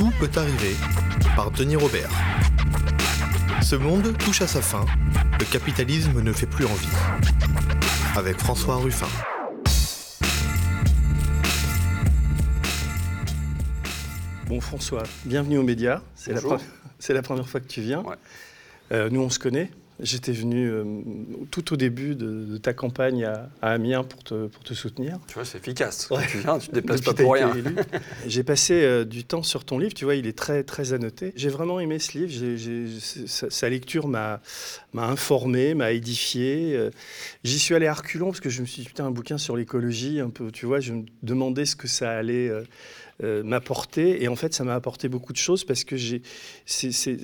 Tout peut arriver par Denis Robert. Ce monde touche à sa fin. Le capitalisme ne fait plus envie. Avec François Ruffin. Bon François, bienvenue aux médias. C'est la, première fois que tu viens. Ouais. Euh, nous, on se connaît. J'étais venu euh, tout au début de, de ta campagne à, à Amiens pour te, pour te soutenir. Tu vois, c'est efficace. Ouais. Tu viens, tu te déplaces pas pour rien. J'ai passé euh, du temps sur ton livre, tu vois, il est très, très annoté. J'ai vraiment aimé ce livre, sa, sa lecture m'a m'a informé, m'a édifié. Euh, J'y suis allé à reculons parce que je me suis dit, putain, un bouquin sur l'écologie, un peu, tu vois, je me demandais ce que ça allait euh, m'apporter. Et en fait, ça m'a apporté beaucoup de choses parce que j'ai,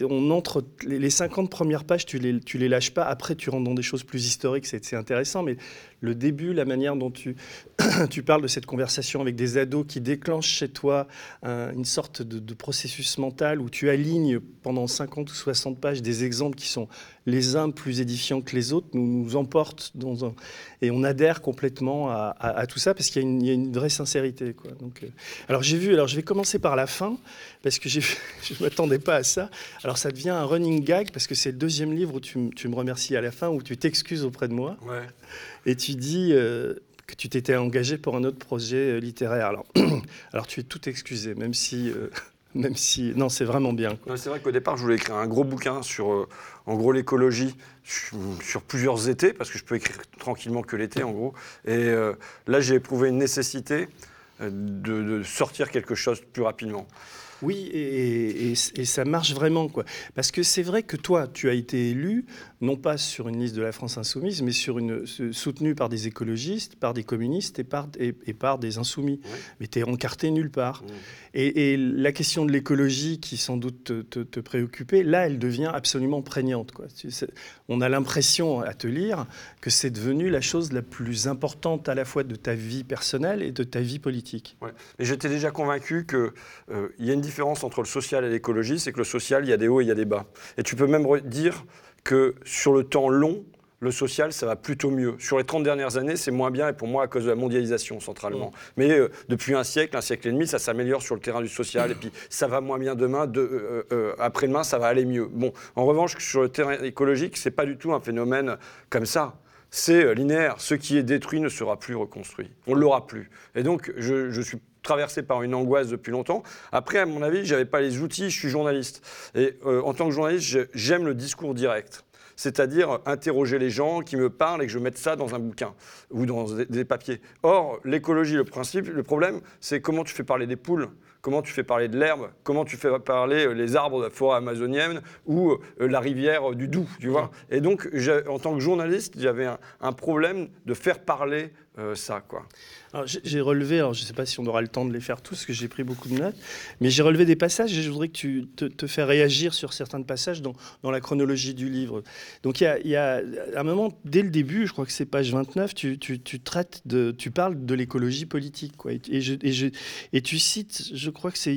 on entre, les, les 50 premières pages, tu les, tu les lâches pas. Après, tu rentres dans des choses plus historiques, c'est intéressant, mais le début, la manière dont tu, tu parles de cette conversation avec des ados qui déclenchent chez toi un- une sorte de, de processus mental où tu alignes pendant 50 ou 60 pages des exemples qui sont les uns plus édifiants que les autres, nous, nous emportent dans un... Et on adhère complètement à, à- à tout ça parce qu'il y, a une- il y a une vraie sincérité. Quoi. Donc, euh, alors j'ai vu, alors je vais commencer par la fin parce que je ne m'attendais pas à ça. Alors ça devient un running gag parce que c'est le deuxième livre où tu, me remercies à la fin, où tu t'excuses auprès de moi. Ouais. Et tu dis euh, que tu t'étais engagé pour un autre projet euh, littéraire. Alors, alors tu es tout excusé, même si, euh, même si, non, c'est vraiment bien. C'est vrai qu'au départ, je voulais écrire un gros bouquin sur, euh, en gros, l'écologie sur, plusieurs étés, parce que je peux écrire tranquillement que l'été, en gros. Et euh, là, j'ai éprouvé une nécessité euh, de sortir quelque chose plus rapidement. Oui, et, et- et ça marche vraiment, quoi. Parce que c'est vrai que toi, tu as été élu, non pas sur une liste de la France insoumise, mais sur une soutenue par des écologistes, par des communistes et par, et, et par des insoumis. Mais tu es encarté nulle part. Et, la question de l'écologie, qui sans doute te, te- te préoccupait, là, elle devient absolument prégnante. Quoi. On a l'impression, à te lire, que c'est devenu la chose la plus importante à la fois de ta vie personnelle et de ta vie politique. Ouais. Et j'étais déjà convaincu qu'il y a une différence entre le social et l'écologie, c'est que le social, il y a des hauts et il y a des bas. Et tu peux même re- dire que sur le temps long, le social, ça va plutôt mieux. Sur les 30 dernières années, c'est moins bien, et pour moi, à cause de la mondialisation, centralement. Mais euh, depuis un siècle, un siècle et demi, ça s'améliore sur le terrain du social, et puis ça va moins bien demain, de, euh, euh, après-demain, ça va aller mieux. Bon, en revanche, sur le terrain écologique, c'est pas du tout un phénomène comme ça. C'est linéaire. Ce qui est détruit ne sera plus reconstruit. On ne l'aura plus. Et donc, je, je suis traversé par une angoisse depuis longtemps. Après, à mon avis, j'avais pas les outils. Je suis journaliste. Et euh, en tant que journaliste, j'aime le discours direct. C'est-à-dire interroger les gens qui me parlent et que je mette ça dans un bouquin ou dans des, papiers. Or, l'écologie, le principe, le problème, c'est comment tu fais parler des poules, comment tu fais parler de l'herbe, comment tu fais parler euh, les arbres de la forêt amazonienne ou euh, la rivière euh, du Doubs, tu vois. Et donc, en tant que journaliste, j'avais un, un problème de faire parler euh, ça, quoi. Alors, j'ai- relevé, alors je ne sais pas si on aura le temps de les faire tous, parce que j'ai pris beaucoup de notes, mais j'ai relevé des passages et je voudrais que tu te, te fasses réagir sur certains passages dans, la chronologie du livre. Donc il y a, un moment, dès le début, je crois que c'est page 29, tu, tu- traites de, tu parles de l'écologie politique. Quoi, et, je- et je- et tu cites, je crois que c'est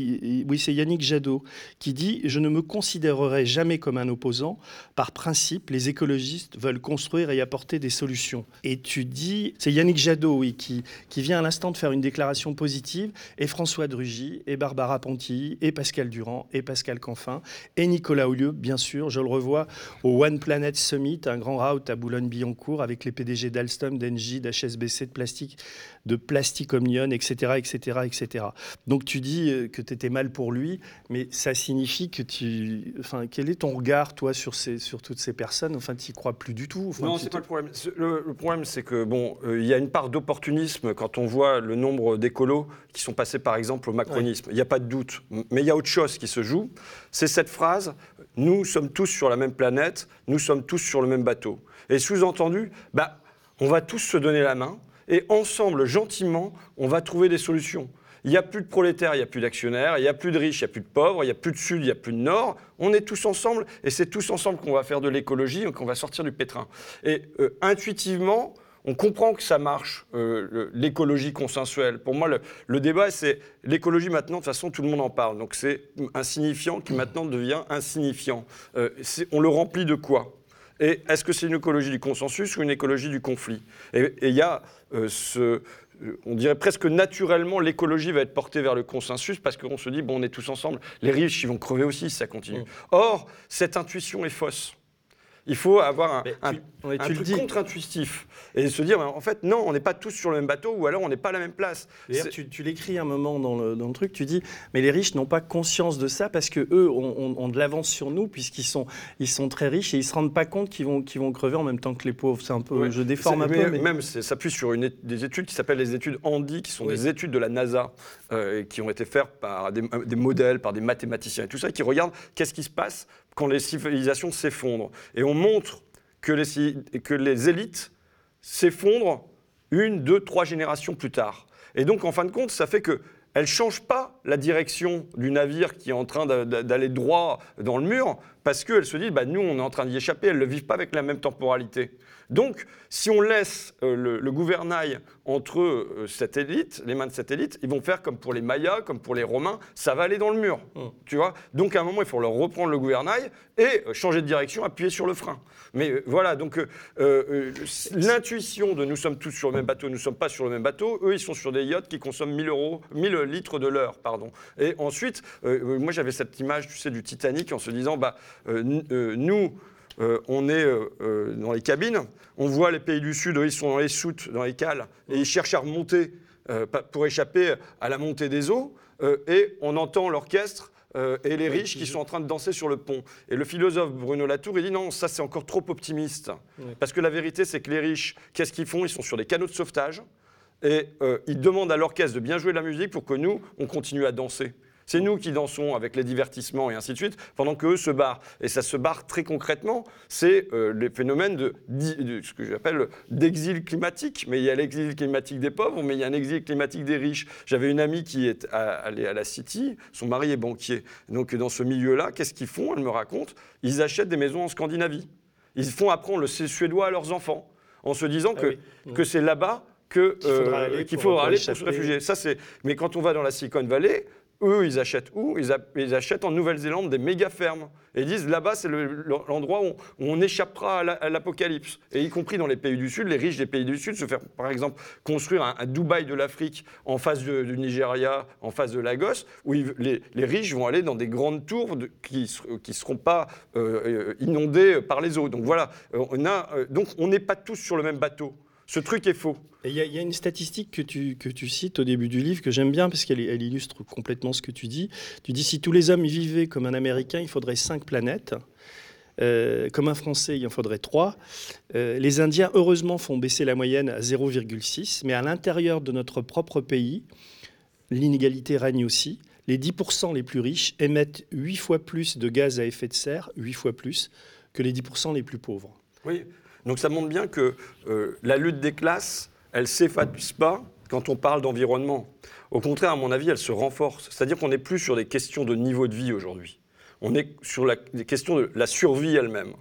oui, c'est Yannick Jadot qui dit « Je ne me considérerai jamais comme un opposant. Par principe, les écologistes veulent construire et apporter des solutions. » Et tu dis, c'est Yannick Jadot, qui, vient à l'instant de faire une déclaration positive, et François Drugy, et Barbara Pontilly, et Pascal Durand, et Pascal Canfin, et Nicolas Houlieu, bien sûr. Je le revois au One Planet Summit, un grand route à Boulogne-Billancourt, avec les PDG d'Alstom, d'Engie, d'HSBC, de Plastique, de Plastic Omnium, etc., etc., etc. Donc tu dis euh, que tu étais mal pour lui, mais ça signifie que tu... Enfin, quel est ton regard, toi, sur, ces, sur toutes ces personnes? Enfin, tu n'y crois plus du tout? Enfin, non, c'est pas le problème. Le, le problème, c'est que bon, euh, il y a une part d'opportunisme quand on voit le nombre d'écolos qui sont passés, par exemple, au macronisme. Il n'y a pas de doute. Mais il y a autre chose qui se joue. C'est cette phrase nous sommes tous sur la même planète, nous sommes tous sur le même bateau. Et sous-entendu, bah, on va tous se donner la main et ensemble, gentiment, on va trouver des solutions. Il n'y a plus de prolétaires, il n'y a plus d'actionnaires, il n'y a plus de riches, il n'y a plus de pauvres, il n'y a plus de sud, il n'y a plus de nord. On est tous ensemble et c'est tous ensemble qu'on va faire de l'écologie et qu'on va sortir du pétrin. Et euh, intuitivement, on comprend que ça marche, euh, l'écologie consensuelle. Pour moi, le, débat, c'est l'écologie maintenant, de toute façon, tout le monde en parle. Donc c'est insignifiant qui maintenant devient insignifiant. Euh, on le remplit de quoi? Et est-ce que c'est une écologie du consensus ou une écologie du conflit? Et il y a euh, ce, on dirait presque naturellement, l'écologie va être portée vers le consensus parce qu'on se dit, bon, on est tous ensemble, les riches, ils vont crever aussi si ça continue. Mm. Or, cette intuition est fausse. Il faut avoir un, un, truc contre-intuitif et se dire, en fait, non, on n'est pas tous sur le même bateau ou alors on n'est pas à la même place. D'ailleurs, tu, tu l'écris un moment dans le, dans le, truc, tu dis, mais les riches n'ont pas conscience de ça parce que eux ont, de l'avance sur nous puisqu'ils sont, ils sont très riches et ils se rendent pas compte qu'ils vont, qu'ils vont crever en même temps que les pauvres. C'est un peu, je déforme un peu. Mais... Même, ça s'appuie sur une, des études qui s'appellent les études Andy, qui sont des études de la NASA, euh, qui ont été faites par des, des modèles, par des mathématiciens et tout ça, qui regardent qu'est-ce qui se passe quand les civilisations s'effondrent. Et on montre que les, que les élites s'effondrent une, deux, trois générations plus tard. Et donc, en fin de compte, ça fait que elle ne change pas la direction du navire qui est en train d'aller droit dans le mur, parce qu'elle se dit, bah, nous, on est en train d'y échapper, elles ne vivent pas avec la même temporalité. Donc, si on laisse euh, le, gouvernail entre euh, cette élite, les mains de cette élite, ils vont faire comme pour les Mayas, comme pour les Romains, ça va aller dans le mur. Mmh. Tu vois Donc, à un moment, il faut leur reprendre le gouvernail et euh, changer de direction, appuyer sur le frein. Mais voilà, donc l'intuition de nous sommes tous sur le même bateau, nous ne sommes pas sur le même bateau, eux, ils sont sur des yachts qui consomment 1000, euros, 1000 litres de l'heure. pardon. Et ensuite, moi, j'avais cette image, tu sais, du Titanic en se disant, bah, nous, euh, on est euh, euh, dans les cabines, on voit les pays du Sud, eux, ils sont dans les soutes, dans les cales, et ils cherchent à remonter pour échapper à la montée des eaux, et on entend l'orchestre et les riches qui sont en train de danser sur le pont. Et le philosophe Bruno Latour, il dit non, ça c'est encore trop optimiste. Parce que la vérité, c'est que les riches, qu'est-ce qu'ils font? Ils sont sur des canaux de sauvetage et ils demandent à l'orchestre de bien jouer de la musique pour que nous, on continue à danser. C'est nous qui dansons avec les divertissements et ainsi de suite, pendant qu'eux se barrent. Et ça se barre très concrètement. C'est euh, les phénomènes de, ce que j'appelle d'exil climatique. Mais il y a l'exil climatique des pauvres, mais il y a un exil climatique des riches. J'avais une amie qui est allée à la City, son mari est banquier. Donc dans ce milieu-là, qu'est-ce qu'ils font? Elle me raconte, ils achètent des maisons en Scandinavie. Ils font apprendre le suédois à leurs enfants en se disant ah que, que c'est là-bas qu'il faudra aller, pour, aller pour se réfugier. Ça, mais quand on va dans la Silicon Valley, eux, ils achètent où? Ils, achètent en Nouvelle-Zélande des méga fermes. Et ils disent là-bas, c'est l'endroit où, on échappera à l'apocalypse. Et y compris dans les pays du Sud, les riches des pays du Sud se faire, par exemple, construire un, Dubaï de l'Afrique en face du Nigeria, en face de Lagos, où les, riches vont aller dans des grandes tours qui ne seront pas euh, euh, inondées par les eaux. Donc voilà, euh, on a, donc on n'est pas tous sur le même bateau. Ce truc est faux. Il y, a une statistique que tu, que tu cites au début du livre que j'aime bien parce qu'elle elle illustre complètement ce que tu dis. Tu dis si tous les hommes vivaient comme un Américain, il faudrait cinq planètes. Euh, comme un Français, il en faudrait trois. Euh, les Indiens, heureusement, font baisser la moyenne à 0,6, mais à l'intérieur de notre propre pays, l'inégalité règne aussi. Les 10% les plus riches émettent 8 fois plus de gaz à effet de serre, 8 fois plus, que les 10% les plus pauvres. Oui, donc ça montre bien que euh, la lutte des classes, elle ne s'efface pas quand on parle d'environnement. Au contraire, à mon avis, elle se renforce. C'est-à-dire qu'on n'est plus sur des questions de niveau de vie aujourd'hui. On est sur la, des questions de la survie elle-même.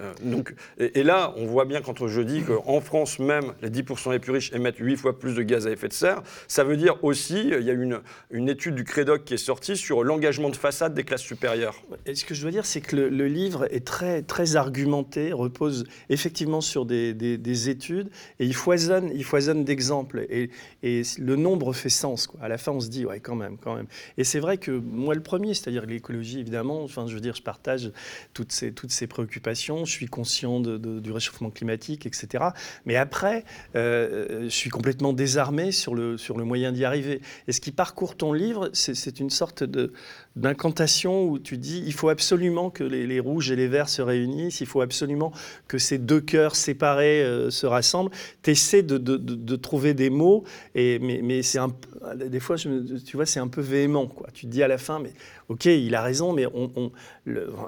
Euh, donc, et, là, on voit bien quand je dis qu'en France même, les 10% les plus riches émettent 8 fois plus de gaz à effet de serre, ça veut dire aussi, il y a une, une étude du Crédoc qui est sortie sur l'engagement de façade des classes supérieures. Et ce que je veux dire, c'est que le, livre est très, très argumenté, repose effectivement sur des, des, études, et il foisonne, il foisonne d'exemples. Et, et, le nombre fait sens. Quoi. À la fin, on se dit, ouais, quand même, quand même. Et c'est vrai que moi, le premier, c'est-à-dire l'écologie, évidemment, enfin, je veux dire, je partage toutes ces, toutes ces préoccupations je suis conscient du réchauffement climatique, etc. Mais après, euh, je suis complètement désarmé sur le, sur le moyen d'y arriver. Et ce qui parcourt ton livre, c'est une sorte de, d'incantation où tu dis il faut absolument que les, rouges et les verts se réunissent, il faut absolument que ces deux cœurs séparés euh, se rassemblent. Tu essaies de, de, trouver des mots, et, mais, mais c'est un, des fois, tu vois, c'est un peu véhément. Quoi. Tu te dis à la fin, mais ok, il a raison, mais on,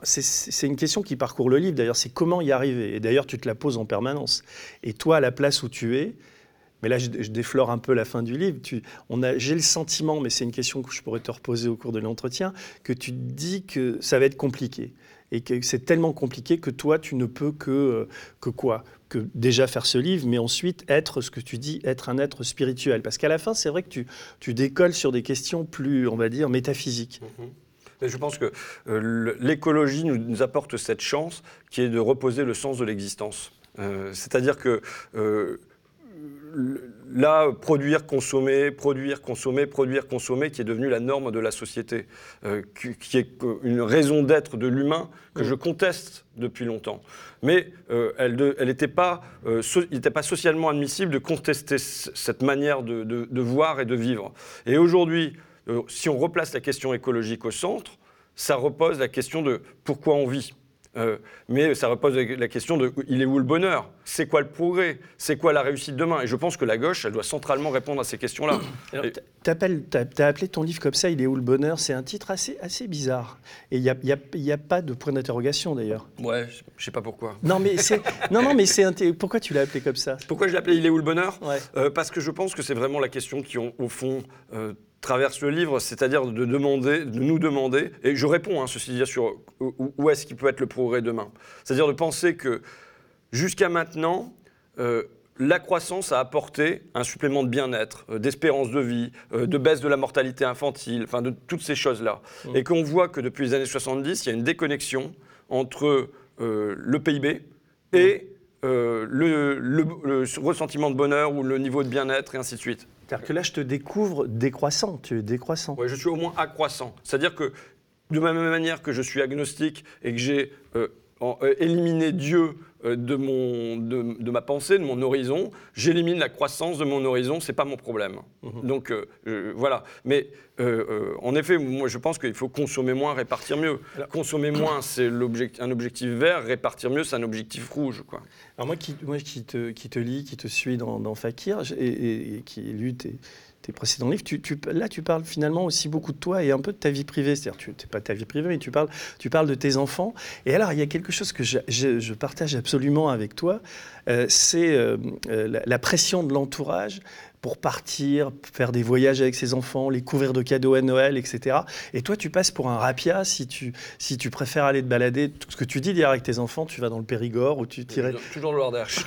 c'est une question qui parcourt le livre. D'ailleurs, c'est comment y arriver. Et d'ailleurs, tu te la poses en permanence. Et toi, à la place où tu es, mais là, je, déflore un peu la fin du livre. J'ai le sentiment, mais c'est une question que je pourrais te reposer au cours de l'entretien, que tu dis que ça va être compliqué. Et que c'est tellement compliqué que toi, tu ne peux que, euh, que quoi? Que déjà faire ce livre, mais ensuite être ce que tu dis, être un être spirituel. Parce qu'à la fin, c'est vrai que tu, tu, décolles sur des questions plus, on va dire, métaphysiques. Mm-hmm. je pense que euh, l'écologie nous, apporte cette chance qui est de reposer le sens de l'existence. Euh, c'est-à-dire que là, produire, consommer, produire, consommer, produire, consommer, qui est devenu la norme de la société, euh, qui, est une raison d'être de l'humain que je conteste depuis longtemps. Mais euh, elle n'était pas, euh, pas socialement admissible de contester cette manière de, de, voir et de vivre. Et aujourd'hui, si on replace la question écologique au centre, ça repose la question de pourquoi on vit. Euh, mais ça repose la question de il est où le bonheur? C'est quoi le progrès? C'est quoi la réussite demain? Et je pense que la gauche, elle doit centralement répondre à ces questions-là. Tu as, appelé ton livre comme ça, Il est où le bonheur? C'est un titre assez, assez bizarre. Et il n'y a, y a, pas de point d'interrogation d'ailleurs. Ouais, je sais pas pourquoi. Non, mais c'est. non, non, mais c'est. Pourquoi tu l'as appelé comme ça? Pourquoi je l'ai appelé Il est où le bonheur? Euh, Parce que je pense que c'est vraiment la question qui, ont, au fond, euh, traverse le livre, c'est-à-dire de, demander, de nous demander, et je réponds, hein, ceci dit, sur où, est-ce qu'il peut être le progrès demain. C'est-à-dire de penser que jusqu'à maintenant, euh, la croissance a apporté un supplément de bien-être, euh, d'espérance de vie, euh, de baisse de la mortalité infantile, enfin de toutes ces choses-là. Mmh. Et qu'on voit que depuis les années 70, il y a une déconnexion entre le PIB et le, le, ressentiment de bonheur ou le niveau de bien-être et ainsi de suite. C'est-à-dire que là, je te découvre décroissant, tu es décroissant. Oui, je suis au moins accroissant. C'est-à-dire que de la même manière que je suis agnostique et que j'ai euh, euh, éliminé Dieu de, mon, de, ma pensée, de mon horizon, j'élimine la croissance de mon horizon, c'est pas mon problème. Mhm. Donc voilà. Mais en effet, moi je pense qu'il faut consommer moins, répartir mieux. consommer moins, c'est un objectif vert, répartir mieux, c'est un objectif rouge. Quoi. Alors moi qui, moi, qui, te, qui te lis, qui te suis dans, Fakir, et, et, qui ai lu tes, précédents livres, là tu parles finalement aussi beaucoup de toi et un peu de ta vie privée. C'est-à-dire, tu n'es pas ta vie privée, mais tu parles, tu parles de tes enfants. Et alors, il y a quelque chose que je, je, partage absolument avec toi, euh, c'est euh, euh, la, pression de l'entourage pour partir, faire des voyages avec ses enfants, les couvrir de cadeaux à Noël, etc. Et toi, tu passes pour un rapia si tu, si tu préfères aller te balader. Tout ce que tu dis dire avec tes enfants, tu vas dans le Périgord ou tu tirais. Toujours dans l'Ardèche.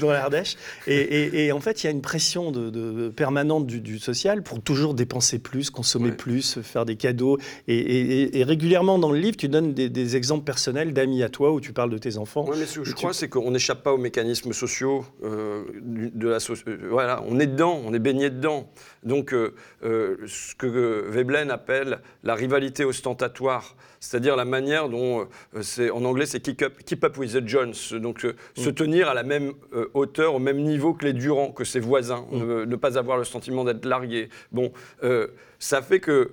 dans l'Ardèche. Et, et, en fait, il y a une pression de, permanente du, social pour toujours dépenser plus, consommer plus, faire des cadeaux. Et, régulièrement dans le livre, tu donnes des, exemples personnels d'amis à toi où tu parles de tes enfants. Oui, mais ce que je crois, c'est qu'on n'échappe pas aux mécanismes sociaux euh, de la. Euh, voilà, on est dedans on est baigné dedans. Donc, euh, euh, ce que Veblen appelle la rivalité ostentatoire, c'est-à-dire la manière dont, euh, c'est, en anglais, c'est keep up, with the Jones, donc se mm. tenir à la même hauteur, au même niveau que les Durand, que ses voisins, mm. ne, pas avoir le sentiment d'être largué. Bon, ça fait que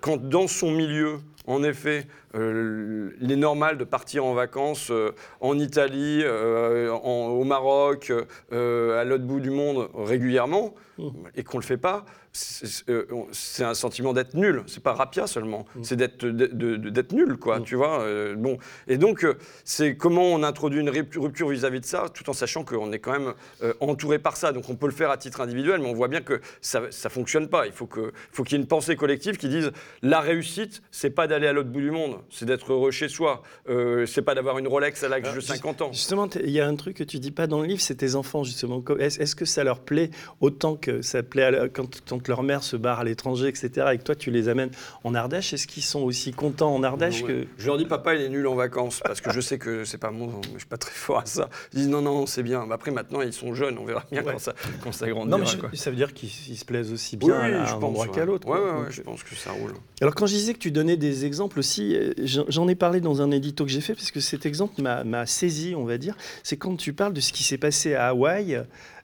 quand dans son milieu, en effet, euh, il est normal de partir en vacances euh, en Italie, euh, au Maroc, à l'autre bout du monde régulièrement, mmh. et qu'on ne le fait pas c'est un sentiment d'être nul. C'est pas rapia seulement, mmh. c'est d'être d'être nul, quoi. Mmh. Tu vois. bon, et donc c'est comment on introduit une rupture vis-à-vis de ça, tout en sachant qu'on est quand même entouré par ça. Donc on peut le faire à titre individuel, mais on voit bien que ça ça fonctionne pas. Il faut que faut qu'il y ait une pensée collective qui dise la réussite, c'est pas d'aller à l'autre bout du monde, c'est d'être heureux chez soi. Euh, c'est pas d'avoir une Rolex à l'âge de 50 ans. Justement, il y a un truc que tu dis pas dans le livre, c'est tes enfants, justement. Est-ce que ça leur plaît autant que ça plaît quand, leur mère se barre à l'étranger, etc., et que toi, tu les amènes en Ardèche? Est-ce qu'ils sont aussi contents en Ardèche que... Je leur dis, papa, il est nul en vacances, parce que je sais que c'est pas mon... Je suis pas très fort à ça. Ils disent, non, non, c'est bien. Après, maintenant, ils sont jeunes, on verra bien quand, ça, quand ça grandira. Non, mais ça veut dire qu'ils se plaisent aussi bien à un endroit qu'à l'autre. Oui, ouais, je pense que ça roule. Alors, quand je disais que tu donnais des exemples aussi, euh, j'en ai parlé dans un édito que j'ai fait, parce que cet exemple m'a saisi, on va dire. C'est quand tu parles de ce qui s'est passé à Hawaï.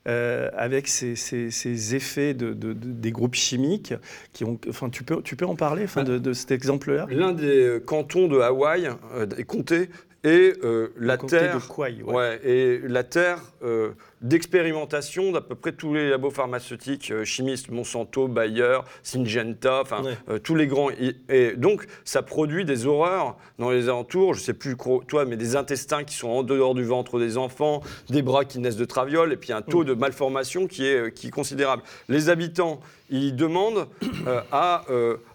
Euh, avec ces, effets de, des groupes chimiques qui ont. Enfin, tu peux, tu peux en parler enfin, de, cet exemple-là? L'un des cantons de Hawaï, euh, des comtés, et euh, la terre, ouais. et la terre euh, d'expérimentation d'à peu près tous les labos pharmaceutiques, euh, chimistes, Monsanto, Bayer, Syngenta, enfin tous les grands. Et, donc ça produit des horreurs dans les alentours. Je sais plus toi, mais des intestins qui sont en dehors du ventre des enfants, des bras qui naissent de traviole, et puis un taux mm. de malformation qui est, qui est considérable. Les habitants, ils demandent à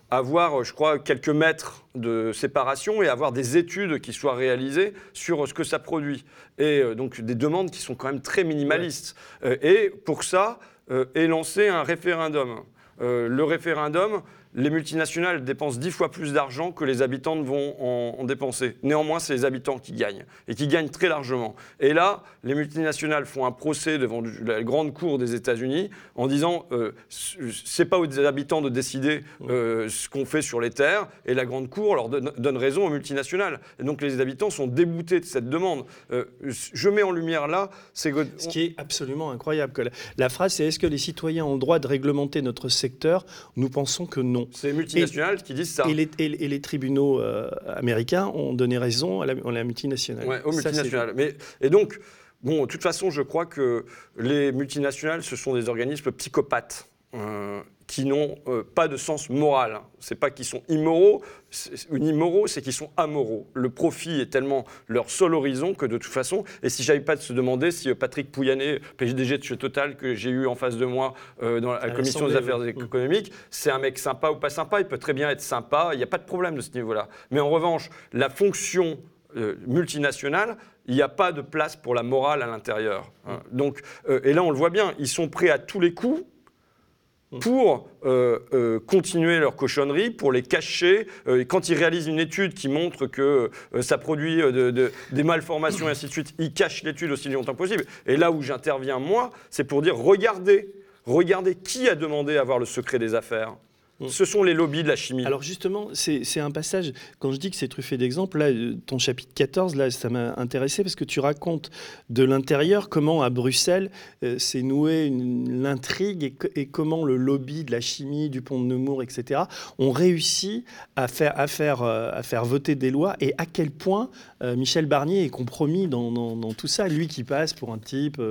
avoir, je crois, quelques mètres de séparation et avoir des études qui soient réalisées sur ce que ça produit. Et euh, donc des demandes qui sont quand même très minimalistes. Euh, et pour ça, euh, est lancé un référendum. le référendum, les multinationales dépensent dix fois plus d'argent que les habitants vont en, dépenser. Néanmoins, c'est les habitants qui gagnent, et qui gagnent très largement. Et là, les multinationales font un procès devant la grande cour des États-Unis en disant euh, c'est pas aux habitants de décider euh, ce qu'on fait sur les terres, et la grande cour leur donne, raison aux multinationales. Et donc les habitants sont déboutés de cette demande. Euh, je mets en lumière là, c'est ce qui est absolument incroyable. Que la, phrase, c'est est-ce que les citoyens ont le droit de réglementer notre secteur? Nous pensons que. C'est les multinationales qui disent ça. Et les, et les tribunaux euh, américains ont donné raison à la, à la multinationale. Ouais, aux multinationales. Mais, et donc, bon, de toute façon, je crois que les multinationales, ce sont des organismes psychopathes. Euh, qui n'ont euh, pas de sens moral. C'est pas qu'ils sont immoraux, ou immoraux, c'est qu'ils sont amoraux. Le profit est tellement leur seul horizon que de toute façon, et si j'avais pas de se demander si euh, Patrick Pouyanné, PDG de chez Total, que j'ai eu en face de moi euh, dans la, commission des affaires économiques, c'est un mec sympa ou pas sympa, il peut très bien être sympa, il n'y a pas de problème de ce niveau-là. Mais en revanche, la fonction multinationale, il n'y a pas de place pour la morale à l'intérieur. Hein. Donc, et là, on le voit bien, ils sont prêts à tous les coups. Pour euh, euh, continuer leur cochonnerie, pour les cacher. Euh, quand ils réalisent une étude qui montre que ça produit des malformations et ainsi de suite, ils cachent l'étude aussi longtemps possible. Et là où j'interviens, moi, c'est pour dire, regardez, regardez qui a demandé à avoir le secret des affaires. Mm. Ce sont les lobbies de la chimie. Alors justement, c'est un passage, quand je dis que c'est truffé d'exemples, là, euh, ton chapitre 14, là, ça m'a intéressé parce que tu racontes de l'intérieur comment à Bruxelles euh, s'est nouée l'intrigue et, comment le lobby de la chimie, du pont de Nemours, etc., ont réussi à faire, à, faire, euh, à faire voter des lois et à quel point Michel Barnier est compromis dans, dans, tout ça, lui qui passe pour un type...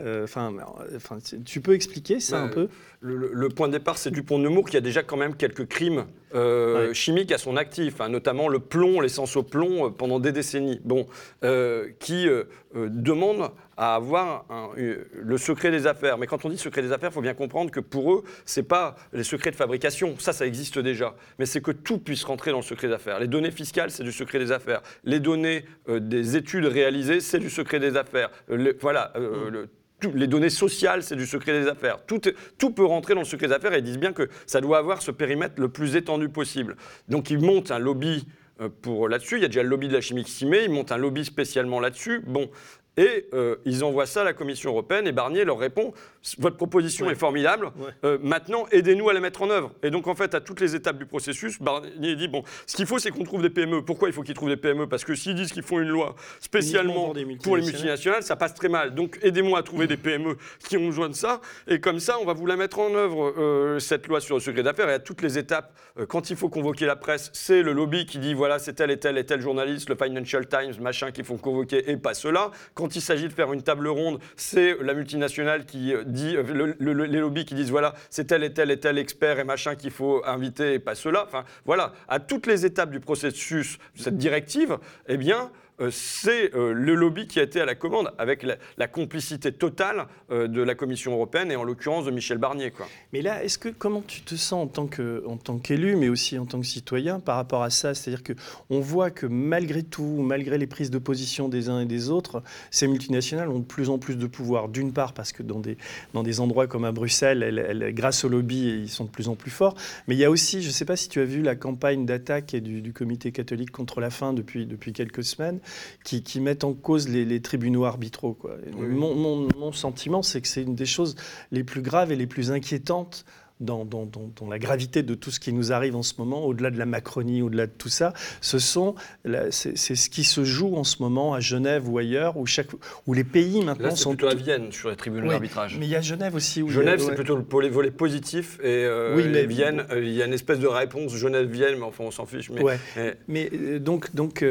Enfin, enfin tu peux expliquer ça un peu? le, point de départ, c'est Dupont de Nemours qui a déjà quand même quelques crimes euh, chimiques à son actif, hein, notamment le plomb, l'essence au plomb euh, pendant des décennies, bon, euh, qui demande à avoir le secret des affaires. Mais quand on dit secret des affaires, il faut bien comprendre que pour eux, ce n'est pas les secrets de fabrication, ça, ça existe déjà, mais c'est que tout puisse rentrer dans le secret des affaires. Les données fiscales, c'est du secret des affaires. Les données des études réalisées, c'est du secret des affaires. voilà. Mm. Le, les données sociales, c'est du secret des affaires. Tout, tout, peut rentrer dans le secret des affaires et ils disent bien que ça doit avoir ce périmètre le plus étendu possible. Donc ils montent un lobby euh, pour là-dessus. Il y a déjà le lobby de la chimie qui s'y met. Ils montent un lobby spécialement là-dessus. Bon, et euh, ils envoient ça à la Commission européenne et Barnier leur répond Votre proposition est formidable, euh, maintenant aidez-nous à la mettre en œuvre. Et donc, en fait, à toutes les étapes du processus, Barnier dit Bon, ce qu'il faut, c'est qu'on trouve des PME. Pourquoi il faut qu'ils trouvent des PME Parce que s'ils disent qu'ils font une loi spécialement pour, les multinationales, ça passe très mal. Donc, aidez-moi à trouver des PME qui ont besoin de ça. Et comme ça, on va vous la mettre en œuvre, euh, cette loi sur le secret d'affaires. Et à toutes les étapes, quand il faut convoquer la presse, c'est le lobby qui dit Voilà, c'est tel et tel et tel journaliste, le Financial Times, machin, qui font convoquer et pas cela. Quand il s'agit de faire une table ronde, c'est la multinationale qui dit, euh, les lobbies qui disent voilà, c'est tel et tel et tel expert et machin qu'il faut inviter et pas cela. Enfin, voilà, à toutes les étapes du processus, cette directive, eh bien, euh, c'est euh, le lobby qui a été à la commande, avec la, complicité totale euh, de la Commission européenne et en l'occurrence de Michel Barnier. Mais là, comment tu te sens en tant qu'élu, mais aussi en tant que citoyen par rapport à ça? C'est-à-dire que on voit que malgré tout, malgré les prises de position des uns et des autres, ces multinationales ont de plus en plus de pouvoir. D'une part parce que dans des endroits comme à Bruxelles, elles, grâce au lobby, ils sont de plus en plus forts. Mais il y a aussi, je ne sais pas si tu as vu la campagne d'attaque du, Comité catholique contre la faim depuis quelques semaines qui, mettent en cause les, tribunaux arbitraux. mon, sentiment, c'est que c'est une des choses les plus graves et les plus inquiétantes dans, la gravité de tout ce qui nous arrive en ce moment, au-delà de la Macronie, au-delà de tout ça, ce sont, c'est, ce qui se joue en ce moment à Genève ou ailleurs, où, chaque, où les pays maintenant Là, sont plutôt à Vienne sur les tribunaux d'arbitrage. Mais il y a Genève aussi. Où Genève, c'est plutôt le volet positif, et, euh, oui, mais, Vienne, euh, il y a une espèce de réponse Genève-Vienne, mais enfin on s'en fiche. Mais, mais... Euh, donc, donc,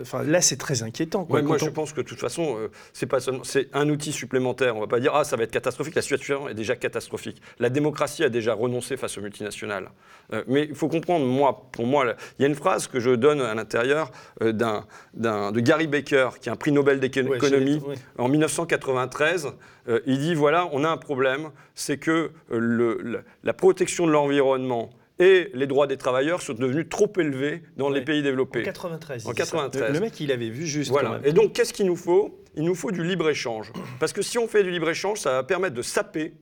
enfin là, c'est très inquiétant. moi, je pense que de toute façon, c'est pas seulement, c'est un outil supplémentaire. On va pas dire ah ça va être catastrophique. La situation est déjà catastrophique. La démocratie a déjà renoncé face aux multinationales. Euh, mais il faut comprendre, moi, pour moi, il y a une phrase que je donne à l'intérieur euh, de Gary Baker, qui est un prix Nobel d'économie, en 1993. Euh, il dit voilà, on a un problème, c'est que la protection de l'environnement et les droits des travailleurs sont devenus trop élevés dans les pays développés. En 93. En 93. Le, mec, il avait vu juste. Voilà. Et donc, qu'est-ce qu'il nous faut? Il nous faut du libre-échange. Parce que si on fait du libre-échange, ça va permettre de saper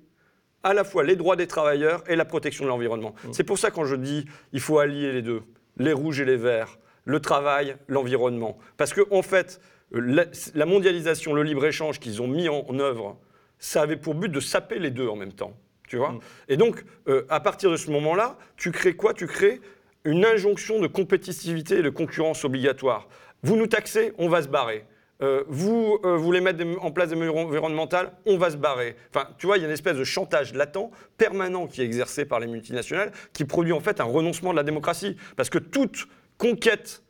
à la fois les droits des travailleurs et la protection de l'environnement. Mm. C'est pour ça quand je dis il faut allier les deux, les rouges et les verts, le travail, l'environnement. Parce que en fait, la, la mondialisation, le libre-échange qu'ils ont mis en, en œuvre, ça avait pour but de saper les deux en même temps. Tu vois Mm. Et donc, euh, à partir de ce moment-là, tu crées quoi? Tu crées une injonction de compétitivité et de concurrence obligatoire. Vous nous taxez, on va se barrer. Euh, vous euh, voulez mettre en place des mesures environnementales, on va se barrer. Enfin, tu vois, il y a une espèce de chantage latent, permanent, qui est exercé par les multinationales, qui produit en fait un renoncement de la démocratie. Parce que toute conquête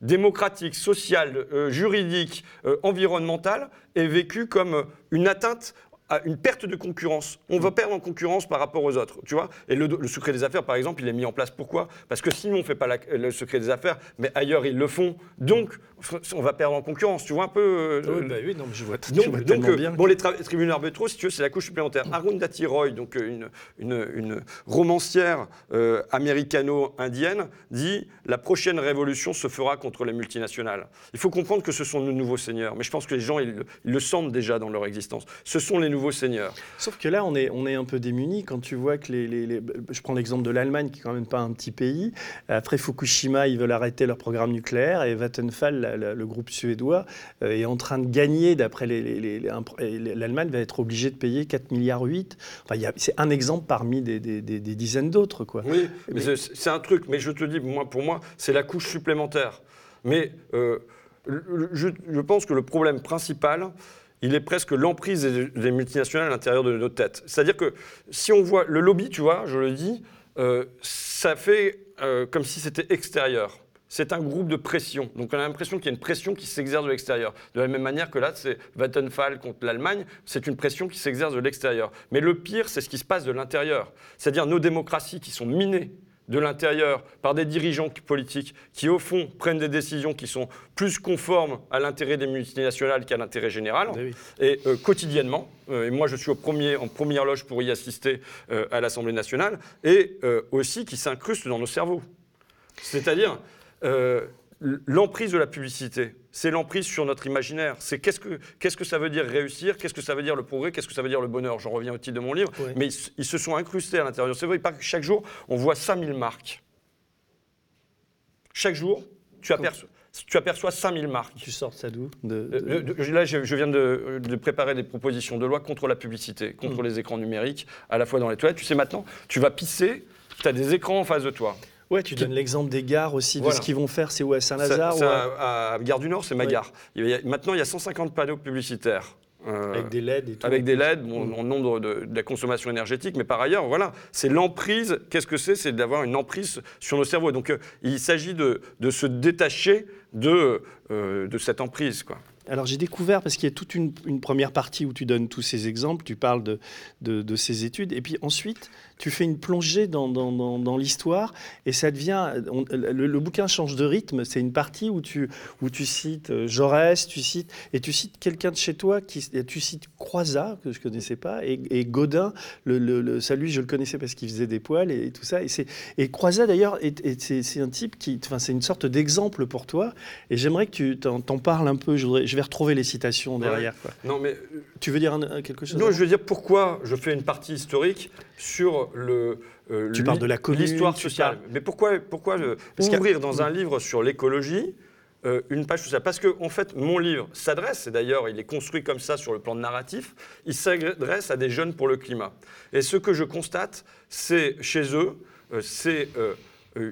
démocratique, sociale, euh, juridique, environnementale est vécue comme une atteinte à une perte de concurrence. On va perdre en concurrence par rapport aux autres, tu vois. Et le, secret des affaires, par exemple, il est mis en place. Pourquoi? Parce que sinon, on ne fait pas le secret des affaires, mais ailleurs, ils le font. Donc, on va perdre en concurrence. Tu vois un peu euh, Oui, bah oui, non, mais je vois, je donc, vois donc, tellement euh, bien. bon, les tribunaux arbitraux, si tu veux, c'est la couche supplémentaire. Arundhati Roy, donc euh, une, une- une romancière euh, américano-indienne, dit la prochaine révolution se fera contre les multinationales. Il faut comprendre que ce sont nos nouveaux seigneurs, mais je pense que les gens ils, le- ils le sentent déjà dans leur existence. Ce sont les nouveaux seigneurs. Sauf que là, on est, on est un peu démunis quand tu vois que les. les- les- je prends l'exemple de l'Allemagne, qui est quand même pas un petit pays. Après Fukushima, ils veulent arrêter leur programme nucléaire et Vattenfall, la- la- le groupe suédois, euh, est en train de gagner, d'après L'Allemagne va être obligée de payer 4 milliards 8. Enfin, c'est un exemple parmi des, des- des- des dizaines d'autres, quoi. Oui, mais Mais- c'est- un truc, mais je te dis, moi, pour moi, c'est la couche supplémentaire. Mais euh, je, je pense que le problème principal, il est presque l'emprise des, des multinationales à l'intérieur de notre tête. C'est-à-dire que si on voit le lobby, tu vois, je le dis, euh, ça fait euh, comme si c'était extérieur. C'est un groupe de pression. Donc on a l'impression qu'il y a une pression qui s'exerce de l'extérieur. De la même manière que là, c'est Vattenfall contre l'Allemagne, c'est une pression qui s'exerce de l'extérieur. Mais le pire, c'est ce qui se passe de l'intérieur. C'est-à-dire nos démocraties qui sont minées de l'intérieur par des dirigeants politiques qui, au fond, prennent des décisions qui sont plus conformes à l'intérêt des multinationales qu'à l'intérêt général Eh oui. et euh, quotidiennement. euh, et moi, je suis au premier, en première loge pour y assister euh, à l'Assemblée nationale, et aussi qui s'incrustent dans nos cerveaux. C'est-à-dire euh, l'emprise de la publicité. C'est l'emprise sur notre imaginaire. C'est qu'est-ce que, qu'est-ce que ça veut dire réussir, qu'est-ce que ça veut dire le progrès, qu'est-ce que ça veut dire le bonheur. J'en reviens au titre de mon livre. Mais ils, se sont incrustés à l'intérieur. C'est vrai pas que chaque jour, on voit 5000 marques. Chaque jour, tu aperçois, tu aperçois 5000 marques. Tu sors ça d'où? De, de- Euh, de- de- Là, je, je viens de, de préparer des propositions de loi contre la publicité, contre Mm. les écrans numériques, à la fois dans les toilettes. Tu sais, maintenant, tu vas pisser, tu as des écrans en face de toi. Ouais, tu donnes l'exemple des gares aussi, de Voilà. ce qu'ils vont faire, c'est où à Saint-Lazare ou à- à, Gare du Nord, c'est ma Ouais. gare. Il y a- maintenant, il y a 150 panneaux publicitaires. euh, Avec des LED et tout. avec des LED, bon, Mm. en nombre de, de la consommation énergétique, mais par ailleurs, voilà, c'est l'emprise. Qu'est-ce que c'est? C'est d'avoir une emprise sur nos cerveaux. Donc, euh, il s'agit de, de se détacher de, euh, de cette emprise, quoi. Alors j'ai découvert, parce qu'il y a toute une, une première partie où tu donnes tous ces exemples, tu parles de, de, de ces études, et puis ensuite tu fais une plongée dans, dans, dans- dans l'histoire, et ça devient... on- le, le bouquin change de rythme, c'est une partie où tu, où tu cites euh, Jaurès, tu cites, et tu cites quelqu'un de chez toi, qui, tu cites Croizat, que je ne connaissais pas, et, et Godin, le, le, le- ça lui je le connaissais parce qu'il faisait des poils et, tout ça, et, et Croizat d'ailleurs, est- est- c'est c'est un type qui... Enfin c'est une sorte d'exemple pour toi, et j'aimerais que tu t'en parles un peu, je, voudrais- je vais retrouver les citations derrière. quoi. Non, mais euh, Tu veux dire un- quelque chose Non, je veux dire pourquoi je fais une partie historique sur le. euh, Tu parles de la commune, L'histoire sociale. parles- Mais pourquoi, pourquoi a- ouvrir dans un livre sur l'écologie euh, une page sociale Parce que, en fait, mon livre s'adresse, et d'ailleurs, il est construit comme ça sur le plan narratif, il s'adresse à des jeunes pour le climat. Et ce que je constate, c'est chez eux, euh, c'est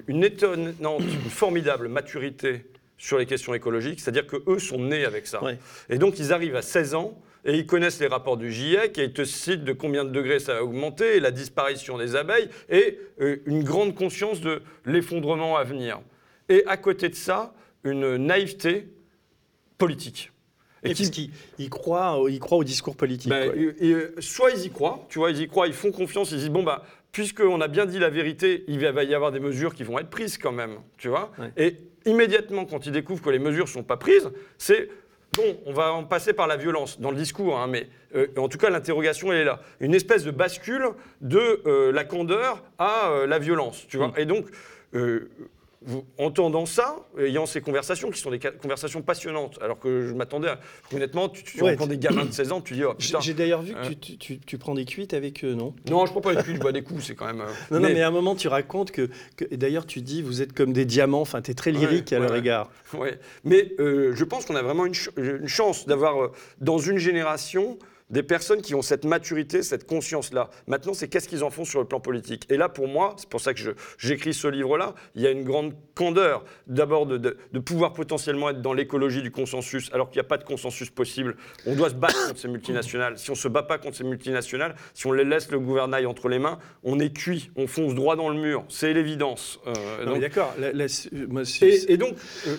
une étonnante, une formidable maturité sur les questions écologiques, c'est-à-dire qu'eux sont nés avec ça. Ouais. Et donc, ils arrivent à 16 ans et ils connaissent les rapports du GIEC et ils te citent de combien de degrés ça va augmenter, et la disparition des abeilles et euh, une grande conscience de l'effondrement à venir. Et à côté de ça, une naïveté politique. Et qui- parce qu'il il croit, au- il croit au discours politique. ben, et- et, euh, soit ils y croient, tu vois, ils y croient, ils font confiance, ils disent bon bah puisqu'on a bien dit la vérité, il va va y avoir des mesures qui vont être prises quand même, tu vois. Ouais. Et immédiatement quand ils découvrent que les mesures sont pas prises, c'est bon, on va en passer par la violence dans le discours, hein, mais euh, en tout cas l'interrogation elle est là, une espèce de bascule de euh, la candeur à euh, la violence, tu vois. Mm. Et donc vous, entendant ça, ayant ces conversations qui sont des conversations passionnantes, alors que je m'attendais à. Honnêtement, tu, tu des gamins de 16 ans, tu dis oh, putain. J'ai d'ailleurs vu que euh, tu, tu, tu, prends des cuites avec eux, non? Non, je prends pas des cuites, je bois des coups, c'est quand même. Euh, non, mais... non, mais à un moment, tu racontes que. et d'ailleurs, tu dis vous êtes comme des diamants, enfin, tu es très lyrique à leur égard. Ouais, mais euh, je pense qu'on a vraiment une, une chance d'avoir, dans une génération, des personnes qui ont cette maturité, cette conscience-là. Maintenant, c'est qu'est-ce qu'ils en font sur le plan politique. Et là, pour moi, c'est pour ça que j'écris ce livre-là, il y a une grande candeur. D'abord, de, de, pouvoir potentiellement être dans l'écologie du consensus, alors qu'il n'y a pas de consensus possible. On doit se battre contre ces multinationales. Si on ne se bat pas contre ces multinationales, si on les laisse le gouvernail entre les mains, on est cuit, on fonce droit dans le mur. C'est l'évidence. Euh, D'accord. Et, et, donc, euh,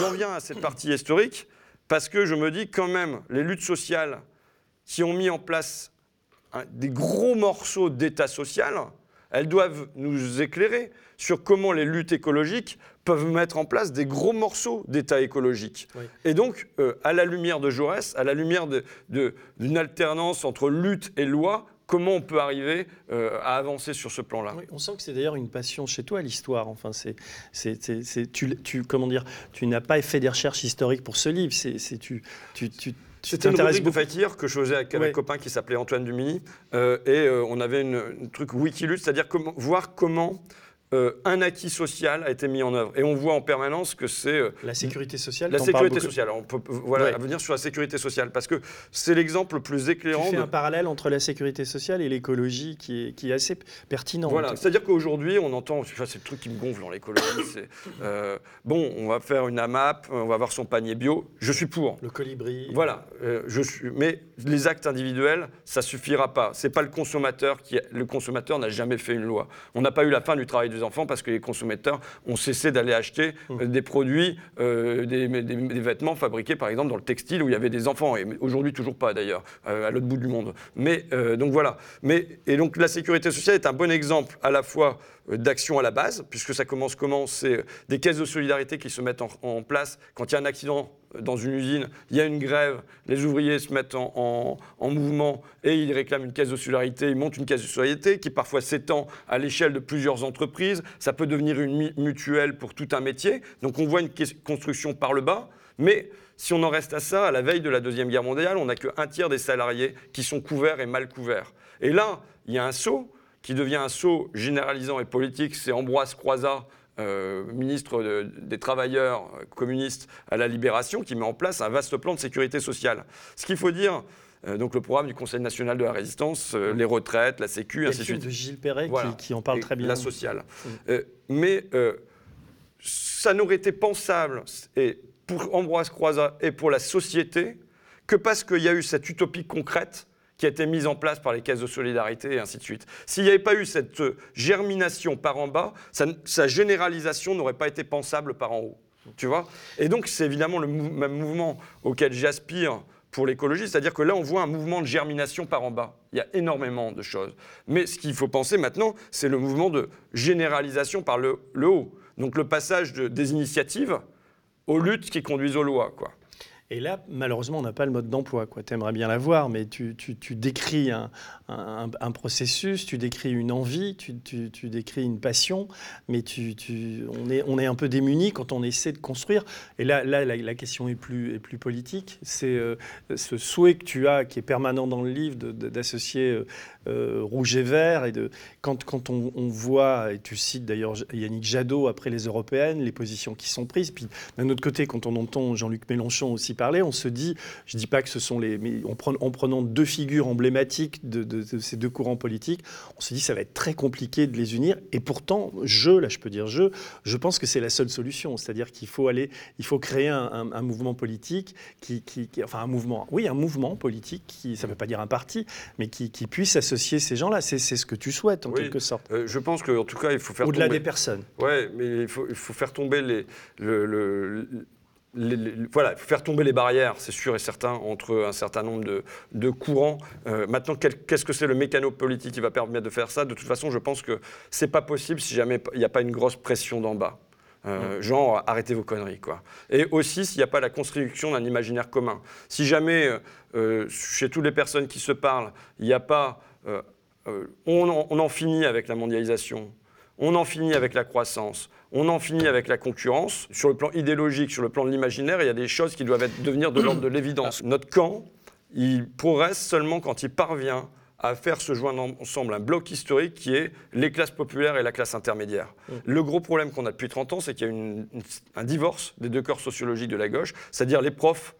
j'en viens à cette partie historique, parce que je me dis quand même, les luttes sociales qui ont mis en place des gros morceaux d'État social, elles doivent nous éclairer sur comment les luttes écologiques peuvent mettre en place des gros morceaux d'État écologique. Et donc, euh, à la lumière de Jaurès, à la lumière d'une alternance entre lutte et loi, comment on peut arriver euh, à avancer sur ce plan-là? On sent que c'est d'ailleurs une passion chez toi, l'histoire. Enfin, c'est, tu, tu, comment dire, tu n'as pas fait des recherches historiques pour ce livre. C'est, tu, tu, tu c'était une rubrique de Fakir que je faisais avec un copain qui s'appelait Antoine Dumini. Euh, et euh, on avait une, un truc Wikilus, c'est-à-dire voir comment euh, un acquis social a été mis en œuvre. Et on voit en permanence que c'est... Euh, la sécurité sociale La sécurité sociale. On peut voilà, venir sur la sécurité sociale, parce que c'est l'exemple le plus éclairant. Tu fais un parallèle entre la sécurité sociale et l'écologie qui est, qui est assez pertinent. Voilà, c'est-à-dire qu'aujourd'hui, on entend, c'est le truc qui me gonfle dans l'écologie, c'est, euh, bon, on va faire une AMAP, on va avoir son panier bio, je suis pour. Le colibri. Voilà, je suis... Mais les actes individuels, ça suffira pas. C'est pas le consommateur qui... Le consommateur n'a jamais fait une loi. On n'a pas eu la fin du travail des enfants parce que les consommateurs ont cessé d'aller acheter mmh. euh, des produits, euh, des, vêtements fabriqués par exemple dans le textile où il y avait des enfants, et aujourd'hui toujours pas d'ailleurs, euh, à l'autre bout du monde. Mais donc voilà. Mais, et donc la sécurité sociale est un bon exemple à la fois d'action à la base, puisque ça commence comment? C'est des caisses de solidarité qui se mettent en place quand il y a un accident dans une usine, il y a une grève, les ouvriers se mettent en, mouvement et ils réclament une caisse de solidarité, ils montent une caisse de solidarité qui parfois s'étend à l'échelle de plusieurs entreprises. Ça peut devenir une mutuelle pour tout un métier. Donc on voit une construction par le bas, mais si on en reste à ça, à la veille de la Deuxième Guerre mondiale, on n'a qu'un tiers des salariés qui sont couverts et mal couverts. Et là, il y a un saut qui devient un saut généralisant et politique, c'est Ambroise Croizat, euh, ministre des Travailleurs euh, communistes à la Libération, qui met en place un vaste plan de sécurité sociale. Ce qu'il faut dire, euh, donc le programme du Conseil national de la résistance, les retraites, la Sécu, ainsi de suite. de Gilles Perret qui, en parle très bien. La sociale. Mais ça n'aurait été pensable, et pour Ambroise Croizat et pour la société, que parce qu'il y a eu cette utopie concrète qui a été mise en place par les caisses de solidarité et ainsi de suite. S'il n'y avait pas eu cette euh, germination par en bas, sa généralisation n'aurait pas été pensable par en haut. Tu vois? Et donc, c'est évidemment le même mouvement auquel j'aspire pour l'écologie, c'est-à-dire que là, on voit un mouvement de germination par en bas. Il y a énormément de choses. Mais ce qu'il faut penser maintenant, c'est le mouvement de généralisation par le, haut. Donc le passage des initiatives aux luttes qui conduisent aux lois. Quoi. Et là, malheureusement, on n'a pas le mode d'emploi. Tu aimerais bien l'avoir, mais tu, décris un, processus, tu décris une envie, tu, décris une passion, mais on, est, un peu démuni quand on essaie de construire. Et là, la, question est plus, politique. C'est euh, ce souhait que tu as, qui est permanent dans le livre, d'associer euh, rouge et vert. Et de, quand, quand on, voit, et tu cites d'ailleurs Yannick Jadot après les européennes, les positions qui sont prises, puis d'un autre côté, quand on entend Jean-Luc Mélenchon aussi parler, on se dit, je ne dis pas que ce sont les. Mais en, prenant deux figures emblématiques de, ces deux courants politiques, on se dit ça va être très compliqué de les unir. Et pourtant, je, là je peux dire je, je pense que c'est la seule solution. C'est-à-dire qu'il faut aller, il faut créer un, mouvement politique qui, qui, Enfin, un mouvement, oui, un mouvement politique qui, ça ne veut pas dire un parti, mais qui, qui puisse associer ces gens-là. C'est ce que tu souhaites, en quelque sorte. Euh, je pense qu'en tout cas, il faut faire Au-delà des personnes. Oui, mais il faut, il faut, faire tomber les, le, voilà, il faut faire tomber les barrières, c'est sûr et certain, entre un certain nombre de, de courants. Euh, maintenant, qu'est-ce que c'est le mécano politique qui va permettre de faire ça? De toute façon, je pense que c'est pas possible si jamais il n'y a pas une grosse pression d'en bas. Euh, mm. Genre, arrêtez vos conneries, quoi. Et aussi, s'il n'y a pas la construction d'un imaginaire commun. Si jamais, chez toutes les personnes qui se parlent, il n'y a pas euh, euh, on, en, finit avec la mondialisation. on en finit avec la croissance, on en finit avec la concurrence. Sur le plan idéologique, sur le plan de l'imaginaire, il y a des choses qui doivent être, devenir de l'ordre de l'évidence. Notre camp, il progresse seulement quand il parvient à faire se joindre ensemble un bloc historique qui est les classes populaires et la classe intermédiaire. Mm. Le gros problème qu'on a depuis 30 ans, c'est qu'il y a un divorce des deux corps sociologiques de la gauche, c'est-à-dire les profs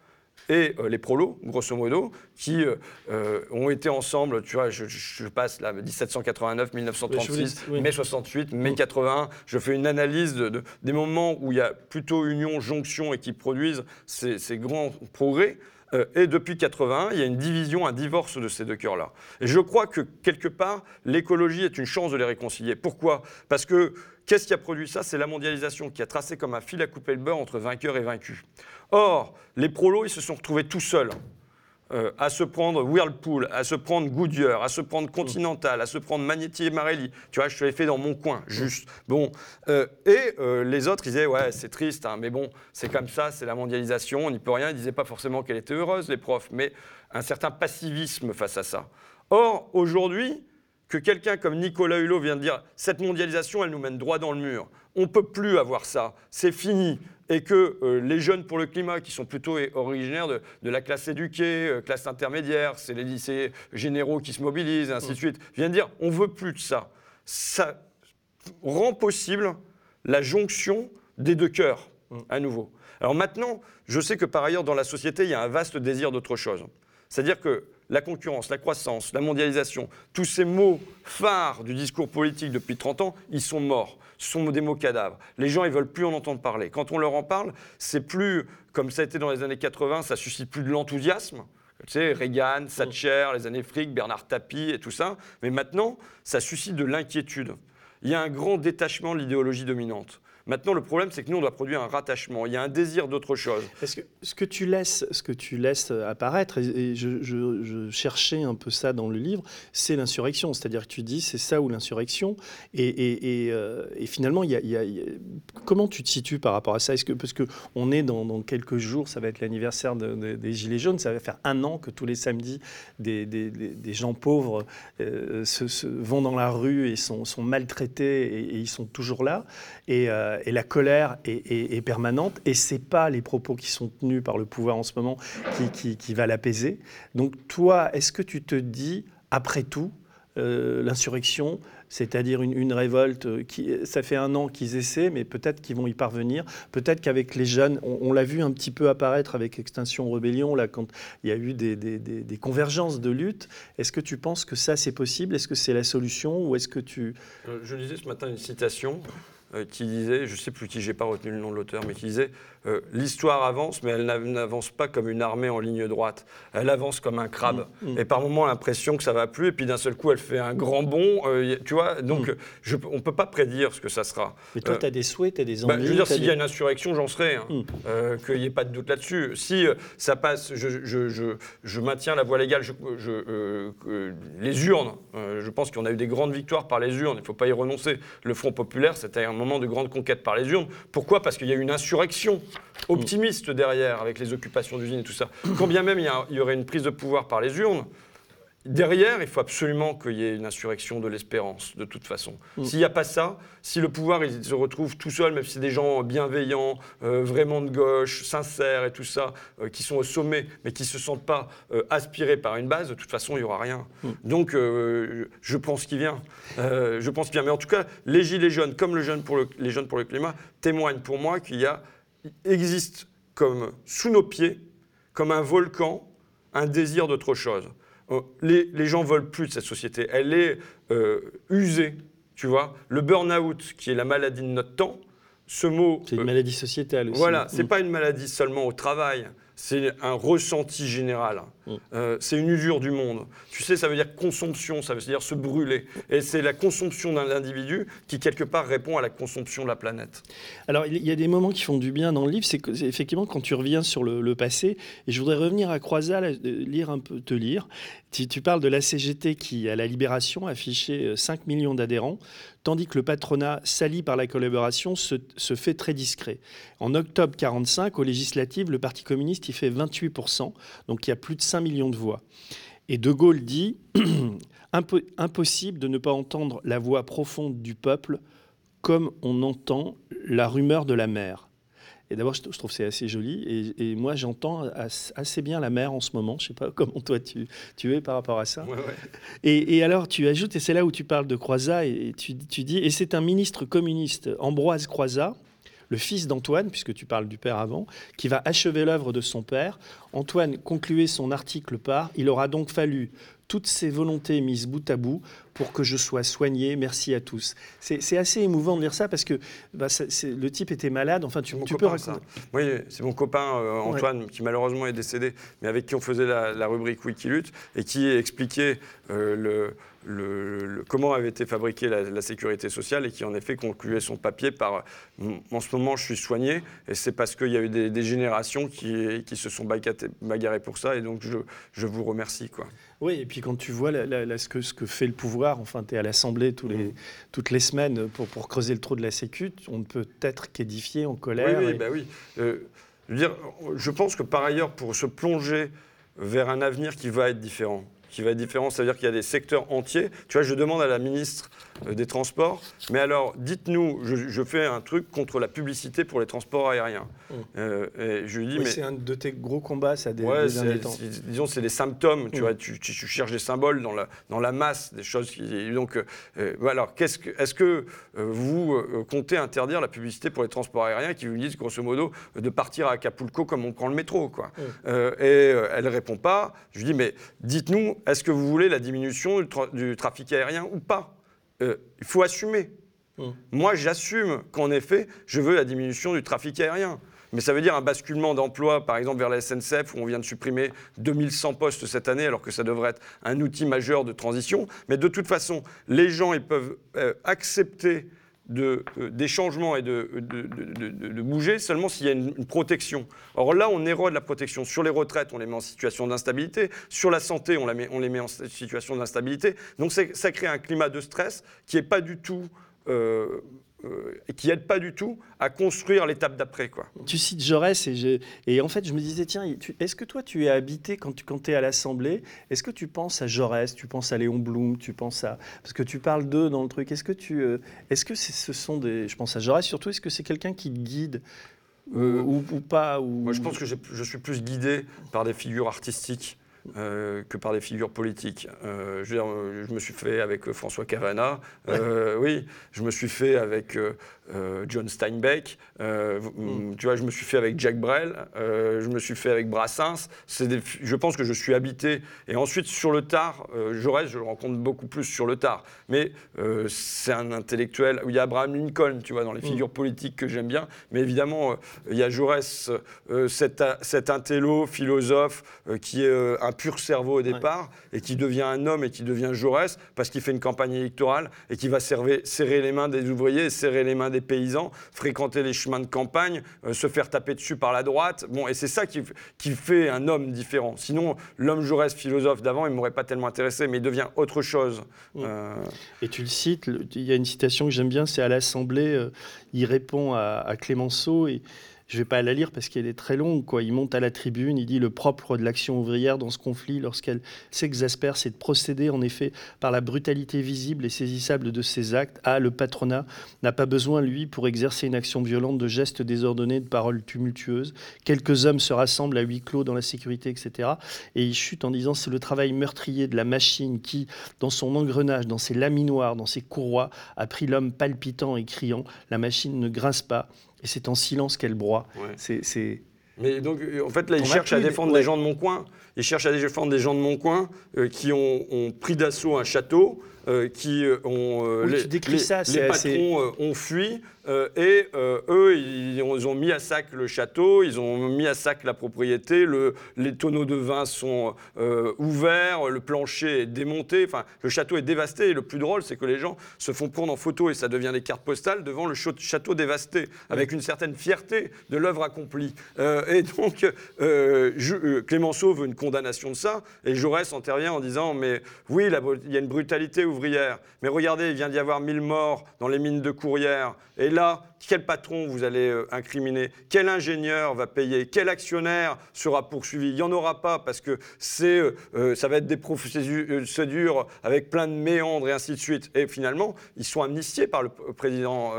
et euh, les prolos, grosso modo, qui euh, euh, ont été ensemble, tu vois, je, passe là, 1789, 1936, mai 68, mai 81, je fais une analyse de, des moments où il y a plutôt union, jonction et qui produisent ces, ces grands progrès. Euh, et depuis 81, il y a une division, un divorce de ces deux cœurs-là. Et je crois que quelque part, l'écologie est une chance de les réconcilier. Pourquoi? Parce que qu'est-ce qui a produit ça? C'est la mondialisation qui a tracé comme un fil à couper le beurre entre vainqueurs et vaincus. Or, les prolos, ils se sont retrouvés tout seuls. Euh, à se prendre Whirlpool, à se prendre Goodyear, à se prendre Continental, à se prendre Magnetti et Marelli. Tu vois, je te l'ai fait dans mon coin, juste. Bon. Euh, et euh, les autres, ils disaient, ouais, c'est triste, hein, mais bon, c'est comme ça, c'est la mondialisation, on n'y peut rien. Ils disaient pas forcément qu'elle était heureuse, les profs, mais un certain passivisme face à ça. Or, aujourd'hui, que quelqu'un comme Nicolas Hulot vient de dire, cette mondialisation, elle nous mène droit dans le mur. On ne peut plus avoir ça, c'est fini et que euh, les jeunes pour le climat, qui sont plutôt originaires de, la classe éduquée, euh, classe intermédiaire, c'est les lycées généraux qui se mobilisent, et ainsi de mm. suite, viennent dire on veut plus de ça. Ça rend possible la jonction des deux cœurs, mm. à nouveau. Alors maintenant, je sais que par ailleurs, dans la société, il y a un vaste désir d'autre chose. C'est-à-dire que la concurrence, la croissance, la mondialisation, tous ces mots phares du discours politique depuis 30 ans, ils sont morts sont des mots cadavres. Les gens, ils veulent plus en entendre parler. Quand on leur en parle, c'est plus, comme ça a été dans les années 80, ça suscite plus de l'enthousiasme. Tu sais, Reagan, Thatcher, les années fric, Bernard Tapie et tout ça. Mais maintenant, ça suscite de l'inquiétude. Il y a un grand détachement de l'idéologie dominante. Maintenant, le problème, c'est que nous, on doit produire un rattachement. Il y a un désir d'autre chose. Ce que tu laisses, ce que tu laisses apparaître, et je, cherchais un peu ça dans le livre, c'est l'insurrection. C'est-à-dire que tu dis, c'est ça ou l'insurrection. Et, euh, finalement, comment tu te situes par rapport à ça? Parce que on est dans, quelques jours, ça va être l'anniversaire des Gilets jaunes, ça va faire un an que tous les samedis, des, gens pauvres euh, vont dans la rue et sont, maltraités et, ils sont toujours là. Euh, euh, et la colère est, permanente, et c'est pas les propos qui sont tenus par le pouvoir en ce moment qui, va l'apaiser. Donc toi, est-ce que tu te dis, après tout, euh, l'insurrection, c'est-à-dire une, révolte qui, ça fait un an qu'ils essaient, mais peut-être qu'ils vont y parvenir. Peut-être qu'avec les jeunes, on, l'a vu un petit peu apparaître avec Extinction Rébellion, là, quand il y a eu des, des convergences de lutte. Est-ce que tu penses que ça, c'est possible? Est-ce que c'est la solution? Ou est-ce que tu... Euh, je lisais ce matin une citation euh, qui disait, je ne sais plus qui, j'ai pas retenu le nom de l'auteur, mais qui disait euh, l'histoire avance, mais elle n'avance pas comme une armée en ligne droite. Elle avance comme un crabe. Mm, mm. Et par moments, l'impression que ça va plus, et puis d'un seul coup, elle fait un grand bond. Euh, tu vois, donc mm. je, on ne peut pas prédire ce que ça sera. Mais toi, tu as des souhaits, tu as des bah, envies. je veux dire, s'il y a une insurrection, j'en serai. Hein. Qu'il n'y ait pas de doute là-dessus. Si ça passe, je, je, je, maintiens la voie légale, les urnes, je pense qu'on a eu des grandes victoires par les urnes, il ne faut pas y renoncer. Le Front populaire, c'était un moment de grande conquête par les urnes. Pourquoi? Parce qu'il y a une insurrection optimiste derrière, avec les occupations d'usines et tout ça. Quand bien même il y, aurait une prise de pouvoir par les urnes, Derrière, il faut absolument qu'il y ait une insurrection de l'espérance, de toute façon. Mm. S'il n'y a pas ça, si le pouvoir il se retrouve tout seul, même si c'est des gens bienveillants, euh, vraiment de gauche, sincères et tout ça, euh, qui sont au sommet, mais qui ne se sentent pas euh, aspirés par une base, de toute façon, il n'y aura rien. Mm. Donc, je pense qu'il vient. je pense qu'il vient. Mais en tout cas, les Gilets jaunes, comme les jeunes pour le climat, témoignent pour moi qu'il y a, existe comme sous nos pieds, comme un volcan, un désir d'autre chose. Euh, les, les, gens veulent plus de cette société. Elle est euh, usée, tu vois. Le burn-out, qui est la maladie de notre temps, ce mot... C'est une euh, maladie sociétale aussi. Voilà, c'est n'est mm. pas une maladie seulement au travail c'est un ressenti général. Mm. Euh, c'est une usure du monde. Tu sais, ça veut dire consomption, ça veut dire se brûler. Et c'est la consomption d'un individu qui, quelque part, répond à la consomption de la planète. Alors, il y a des moments qui font du bien dans le livre, c'est effectivement quand tu reviens sur le, passé. Et je voudrais revenir à Croizal, euh, lire un peu, te lire. Tu, tu parles de la CGT qui, à la Libération, affichait 5 euh, millions d'adhérents tandis que le patronat, sali par la collaboration, se, fait très discret. En octobre 45, aux législatives, le Parti communiste y fait 28%, donc il y a plus de 5 millions de voix. Et De Gaulle dit Impossible de ne pas entendre la voix profonde du peuple comme on entend la rumeur de la mer. Et d'abord, je trouve c'est assez joli. Et, moi, j'entends assez bien la mer en ce moment. Je ne sais pas comment toi tu, tu es par rapport à ça. Et, alors, tu ajoutes, et c'est là où tu parles de Croizat, et tu, tu dis, et c'est un ministre communiste, Ambroise Croizat, le fils d'Antoine, puisque tu parles du père avant, qui va achever l'œuvre de son père. Antoine concluait son article par Il aura donc fallu toutes ces volontés mises bout à bout pour que je sois soigné. Merci à tous. C'est assez émouvant de lire ça parce que bah, le type était malade. Enfin, tu, peux raconter. Oui, c'est mon copain euh, Antoine qui malheureusement est décédé, mais avec qui on faisait la, rubrique Wikilut et qui expliquait euh, le le, comment avait été fabriquée la, sécurité sociale et qui en effet concluait son papier par en ce moment je suis soigné et c'est parce qu'il y a eu des, générations qui, qui, se sont bagarrées pour ça et donc je, je, vous remercie. Quoi. Oui, et puis quand tu vois ce, que, ce, que, fait le pouvoir, enfin tu es à l'Assemblée tous les, toutes les semaines pour, pour, creuser le trou de la Sécu, on ne peut être qu'édifié en colère. Oui, oui, bah oui. Euh, je, veux dire, je pense que par ailleurs, pour se plonger vers un avenir qui va être différent, qui va être différent, c'est-à-dire qu'il y a des secteurs entiers. Tu vois, je demande à la ministre euh, des Transports, mais alors dites-nous, je, fais un truc contre la publicité pour les transports aériens. Mmh. Euh, et je lui dis, mais c'est un de tes gros combats, ça des, ouais, Disons, c'est des symptômes. Tu mmh. vois, tu, cherches des symboles dans la dans la masse, des choses qui. Donc, euh, alors, qu'est-ce que, est-ce que vous comptez interdire la publicité pour les transports aériens qui vous disent grosso modo de partir à Acapulco comme on prend le métro, quoi? Mmh. Et elle répond pas. Je lui dis, mais dites-nous est-ce que vous voulez la diminution du, trafic aérien ou pas? Euh, Il faut assumer. Mmh. Moi, j'assume qu'en effet, je veux la diminution du trafic aérien. Mais ça veut dire un basculement d'emploi, par exemple, vers la SNCF, où on vient de supprimer 2100 postes cette année, alors que ça devrait être un outil majeur de transition. Mais de toute façon, les gens ils peuvent euh, accepter euh, des changements et de, de, bouger seulement s'il y a une, protection. Or là, on érode la protection. Sur les retraites, on les met en situation d'instabilité. Sur la santé, on, la met, on les met en situation d'instabilité. Donc ça crée un climat de stress qui n'est pas du tout... Euh, euh, et qui n'aide pas du tout à construire l'étape d'après. Quoi. Tu cites Jaurès et, et, en fait je me disais, tiens, est-ce que toi tu es habité quand tu quand es à l'Assemblée Est-ce que tu penses à Jaurès, tu penses à Léon Blum, tu penses à... Parce que tu parles d'eux dans le truc. Est-ce que, tu, euh, est-ce que ce sont des... Je pense à Jaurès surtout, est-ce que c'est quelqu'un qui te guide euh, ou, pas ou... Moi je pense que je suis plus guidé par des figures artistiques euh, que par des figures politiques. Euh, je, je, me suis fait avec François Cavana, oui, je me suis fait avec euh, John Steinbeck, euh, mm. tu vois, je me suis fait avec Jack Brel, euh, je me suis fait avec Brassens. Des, je pense que je suis habité. Et ensuite, sur le tard, Jaurès, je le rencontre beaucoup plus sur le tard. Mais c'est un intellectuel. Il y a Abraham Lincoln, tu vois, dans les mm. figures politiques que j'aime bien. Mais évidemment, il y a Jaurès, cet, cet intello, philosophe, qui est un pur cerveau au départ et qui devient un homme et qui devient Jaurès parce qu'il fait une campagne électorale et qui va serrer, serrer les mains des ouvriers serrer les mains des paysans, fréquenter les chemins de campagne, euh, se faire taper dessus par la droite. Bon, et c'est ça qui, qui, fait un homme différent. Sinon, l'homme Jaurès, philosophe d'avant, il ne m'aurait pas tellement intéressé, mais il devient autre chose. Euh, et tu le cites, il y a une citation que j'aime bien, c'est à l'Assemblée, euh, il répond à, à Clémenceau et je ne vais pas la lire parce qu'elle est très longue. Il monte à la tribune, il dit le propre de l'action ouvrière dans ce conflit, lorsqu'elle s'exaspère, c'est de procéder en effet par la brutalité visible et saisissable de ses actes. Ah, le patronat n'a pas besoin, lui, pour exercer une action violente, de gestes désordonnés, de paroles tumultueuses. Quelques hommes se rassemblent à huis clos dans la sécurité, etc. Et il chute en disant c'est le travail meurtrier de la machine qui, dans son engrenage, dans ses laminoirs, dans ses courroies, a pris l'homme palpitant et criant. La machine ne grince pas et c'est en silence qu'elle broie. C'est, Mais donc, en fait, là, il cherche à défendre des gens de mon coin. Il cherche à défendre des gens de mon coin euh, qui ont, pris d'assaut un château, euh, qui euh, ont. les, tu ça, les patrons ont fui. Euh, et euh, eux, ils, ont mis à sac le château, ils ont mis à sac la propriété, le, les tonneaux de vin sont euh, ouverts, le plancher est démonté, enfin, le château est dévasté. Et le plus drôle, c'est que les gens se font prendre en photo et ça devient des cartes postales devant le château dévasté, avec une certaine fierté de l'œuvre accomplie. et donc, Clémenceau veut une condamnation de ça, et Jaurès intervient en disant Mais oui, il y a une brutalité ouvrière. Mais regardez, il vient d'y avoir 1000 morts dans les mines de Courrières. Et là, quel patron vous allez euh, incriminer? Quel ingénieur va payer? Quel actionnaire sera poursuivi? Il n'y en aura pas parce que c'est, euh, euh, ça va être des procédures avec plein de méandres et ainsi de suite. Et finalement, ils sont amnistiés par le président,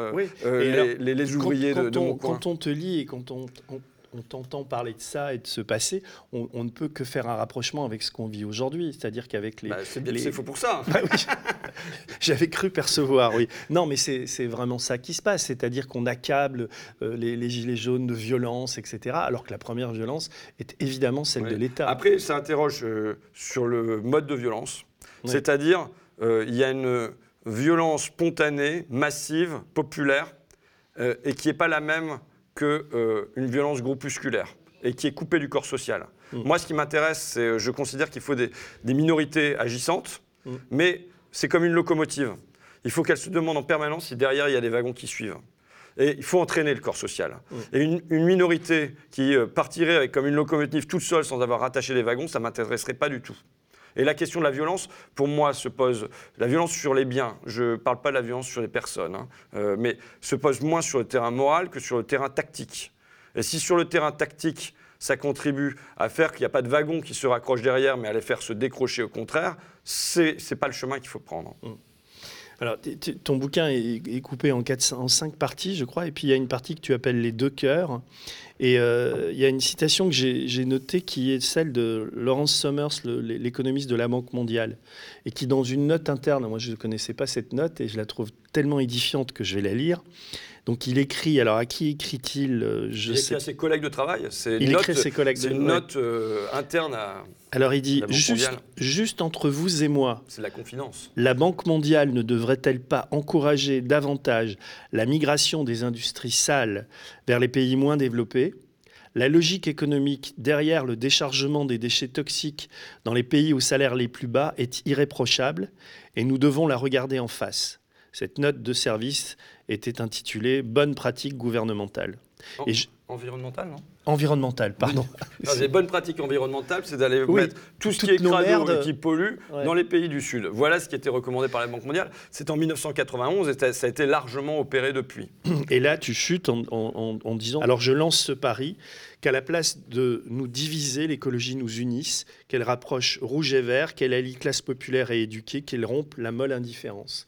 les, ouvriers de, mon Quand on te lit et quand on on t'entend parler de ça et de ce passé, on, ne peut que faire un rapprochement avec ce qu'on vit aujourd'hui. C'est-à-dire qu'avec les. Bah, c'est faux pour ça. Bah J'avais cru percevoir, oui. Non, mais c'est vraiment ça qui se passe. C'est-à-dire qu'on accable euh, les, gilets jaunes de violence, etc. Alors que la première violence est évidemment celle de l'État. Après, ça interroge euh, sur le mode de violence. C'est-à-dire, euh, il y a une violence spontanée, massive, populaire, et qui n'est pas la même qu'une euh, violence groupusculaire et qui est coupée du corps social. Mm. Moi, ce qui m'intéresse, c'est, euh, je considère qu'il faut des, minorités agissantes, mm. mais c'est comme une locomotive. Il faut qu'elle se demande en permanence si derrière il y a des wagons qui suivent. Et il faut entraîner le corps social. Mm. Et une, minorité qui euh, partirait avec, comme une locomotive toute seule sans avoir rattaché des wagons, ça ne m'intéresserait pas du tout. Et la question de la violence, pour moi, se pose. La violence sur les biens, je ne parle pas de la violence sur les personnes, hein, euh, mais se pose moins sur le terrain moral que sur le terrain tactique. Et si sur le terrain tactique, ça contribue à faire qu'il n'y a pas de wagon qui se raccroche derrière, mais à les faire se décrocher au contraire, ce n'est pas le chemin qu'il faut prendre. Mmh. Alors, ton bouquin est, coupé en, cinq parties, je crois, et puis il y a une partie que tu appelles les deux cœurs. Et euh, il y a une citation que j'ai notée qui est celle de Lawrence Summers, l'économiste de la Banque mondiale, et qui, dans une note interne, moi je ne connaissais pas cette note et je la trouve tellement édifiante que je vais la lire. Donc il écrit, alors à qui écrit-il euh, je Il écrit à ses collègues de travail. Il écrit à ses collègues. C'est une note euh, interne à. Alors il dit juste, juste entre vous et moi. C'est la confidence. La Banque mondiale ne devrait-elle pas encourager davantage la migration des industries sales vers les pays moins développés? La logique économique derrière le déchargement des déchets toxiques dans les pays aux salaires les plus bas est irréprochable et nous devons la regarder en face. Cette note de service était intitulée Bonne pratique gouvernementale. Environnementale, non? Environnementale, pardon. les bonnes pratiques environnementales, c'est d'aller mettre tout ce qui est crado et qui pollue dans les pays du Sud. Voilà ce qui était recommandé par la Banque mondiale. C'est en 1991 et ça a été largement opéré depuis. Et là, tu chutes en, disant Alors je lance ce pari qu'à la place de nous diviser, l'écologie nous unisse, qu'elle rapproche rouge et vert, qu'elle allie classe populaire et éduquée, qu'elle rompe la molle indifférence.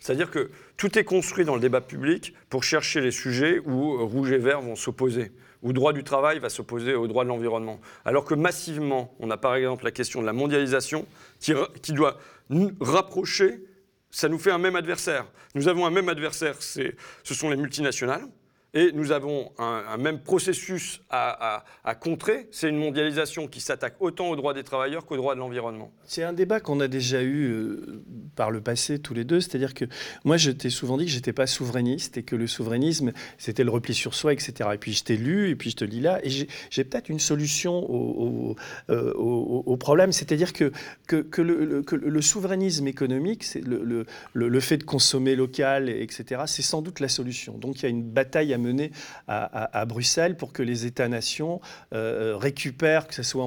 C'est-à-dire que tout est construit dans le débat public pour chercher les sujets où rouge et vert vont s'opposer, où droit du travail va s'opposer au droit de l'environnement. Alors que massivement, on a par exemple la question de la mondialisation qui, qui doit nous rapprocher, ça nous fait un même adversaire. Nous avons un même adversaire, ce sont les multinationales et nous avons un, même processus à, contrer. C'est une mondialisation qui s'attaque autant aux droits des travailleurs qu'aux droits de l'environnement. C'est un débat qu'on a déjà eu euh, par le passé tous les deux. C'est-à-dire que moi, je t'ai souvent dit que je n'étais pas souverainiste et que le souverainisme, c'était le repli sur soi, etc. Et puis je t'ai lu et puis je te lis là. Et j'ai peut-être une solution au, euh, problème. C'est-à-dire que, que, le, souverainisme économique, le, le, fait de consommer local, etc., c'est sans doute la solution. Donc il y a une bataille à mener à, Bruxelles pour que les États-nations euh, récupèrent, que ce soit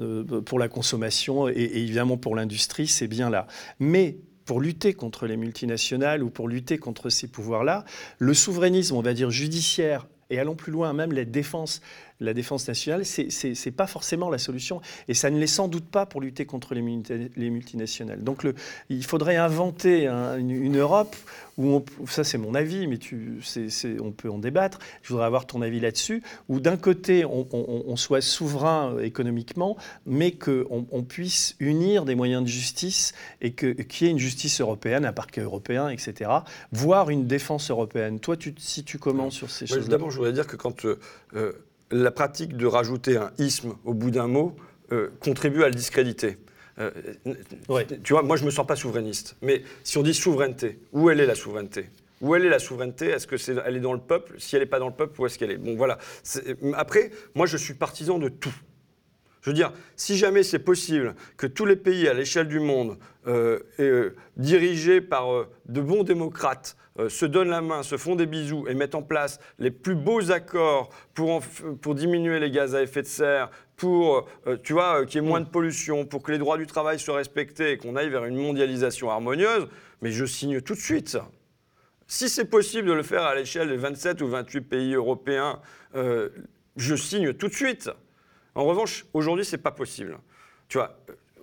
euh, pour la consommation et, évidemment pour l'industrie, c'est bien là. Mais pour lutter contre les multinationales ou pour lutter contre ces pouvoirs-là, le souverainisme, on va dire judiciaire, et allons plus loin, même la défense la défense nationale, ce n'est pas forcément la solution. Et ça ne l'est sans doute pas pour lutter contre les, multinationales. Donc le, il faudrait inventer une, Europe où, ça c'est mon avis, mais tu, on peut en débattre, je voudrais avoir ton avis là-dessus, où d'un côté on, soit souverain économiquement, mais qu'on on puisse unir des moyens de justice et qu'il y ait une justice européenne, un parquet européen, etc., voire une défense européenne. Toi, tu, si tu commences sur ces choses-là? D'abord, je voudrais dire que quand... Euh, euh, la pratique de rajouter un isme au bout d'un mot euh, contribue à le discréditer. Euh, tu vois, moi je ne me sens pas souverainiste. Mais si on dit souveraineté, où elle est la souveraineté? Où elle est la souveraineté? Est-ce que c'est, elle est dans le peuple? Si elle n'est pas dans le peuple, où est-ce qu'elle est? Bon, voilà. après, moi, je suis partisan de tout. Je veux dire, si jamais c'est possible que tous les pays à l'échelle du monde, euh, euh, dirigés par euh, de bons démocrates, se donnent la main, se font des bisous et mettent en place les plus beaux accords pour, diminuer les gaz à effet de serre, pour tu vois, qu'il y ait moins de pollution, pour que les droits du travail soient respectés et qu'on aille vers une mondialisation harmonieuse, mais je signe tout de suite. Si c'est possible de le faire à l'échelle des 27 ou 28 pays européens, je signe tout de suite. En revanche, aujourd'hui, ce n'est pas possible. Tu vois,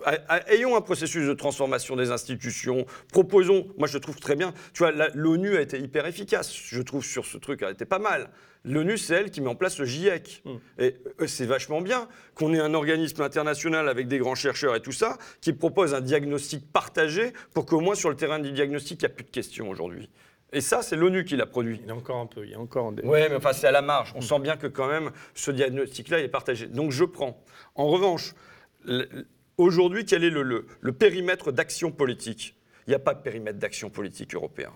euh, ayons un processus de transformation des institutions, proposons, moi je trouve très bien, tu vois, l'ONU a été hyper efficace, je trouve, sur ce truc, elle était pas mal. L'ONU, c'est elle qui met en place le GIEC. Hmm. Et euh, c'est vachement bien qu'on ait un organisme international avec des grands chercheurs et tout ça, qui propose un diagnostic partagé pour qu'au moins sur le terrain du diagnostic, il n'y a plus de questions aujourd'hui. Et ça, c'est l'ONU qui l'a produit. Il y a encore un peu, il y a encore des... Oui, mais enfin, c'est à la marge. On sent bien que quand même, ce diagnostic-là est partagé. Donc je prends. En revanche, aujourd'hui, quel est le, le périmètre d'action politique? Il n'y a pas de périmètre d'action politique européen.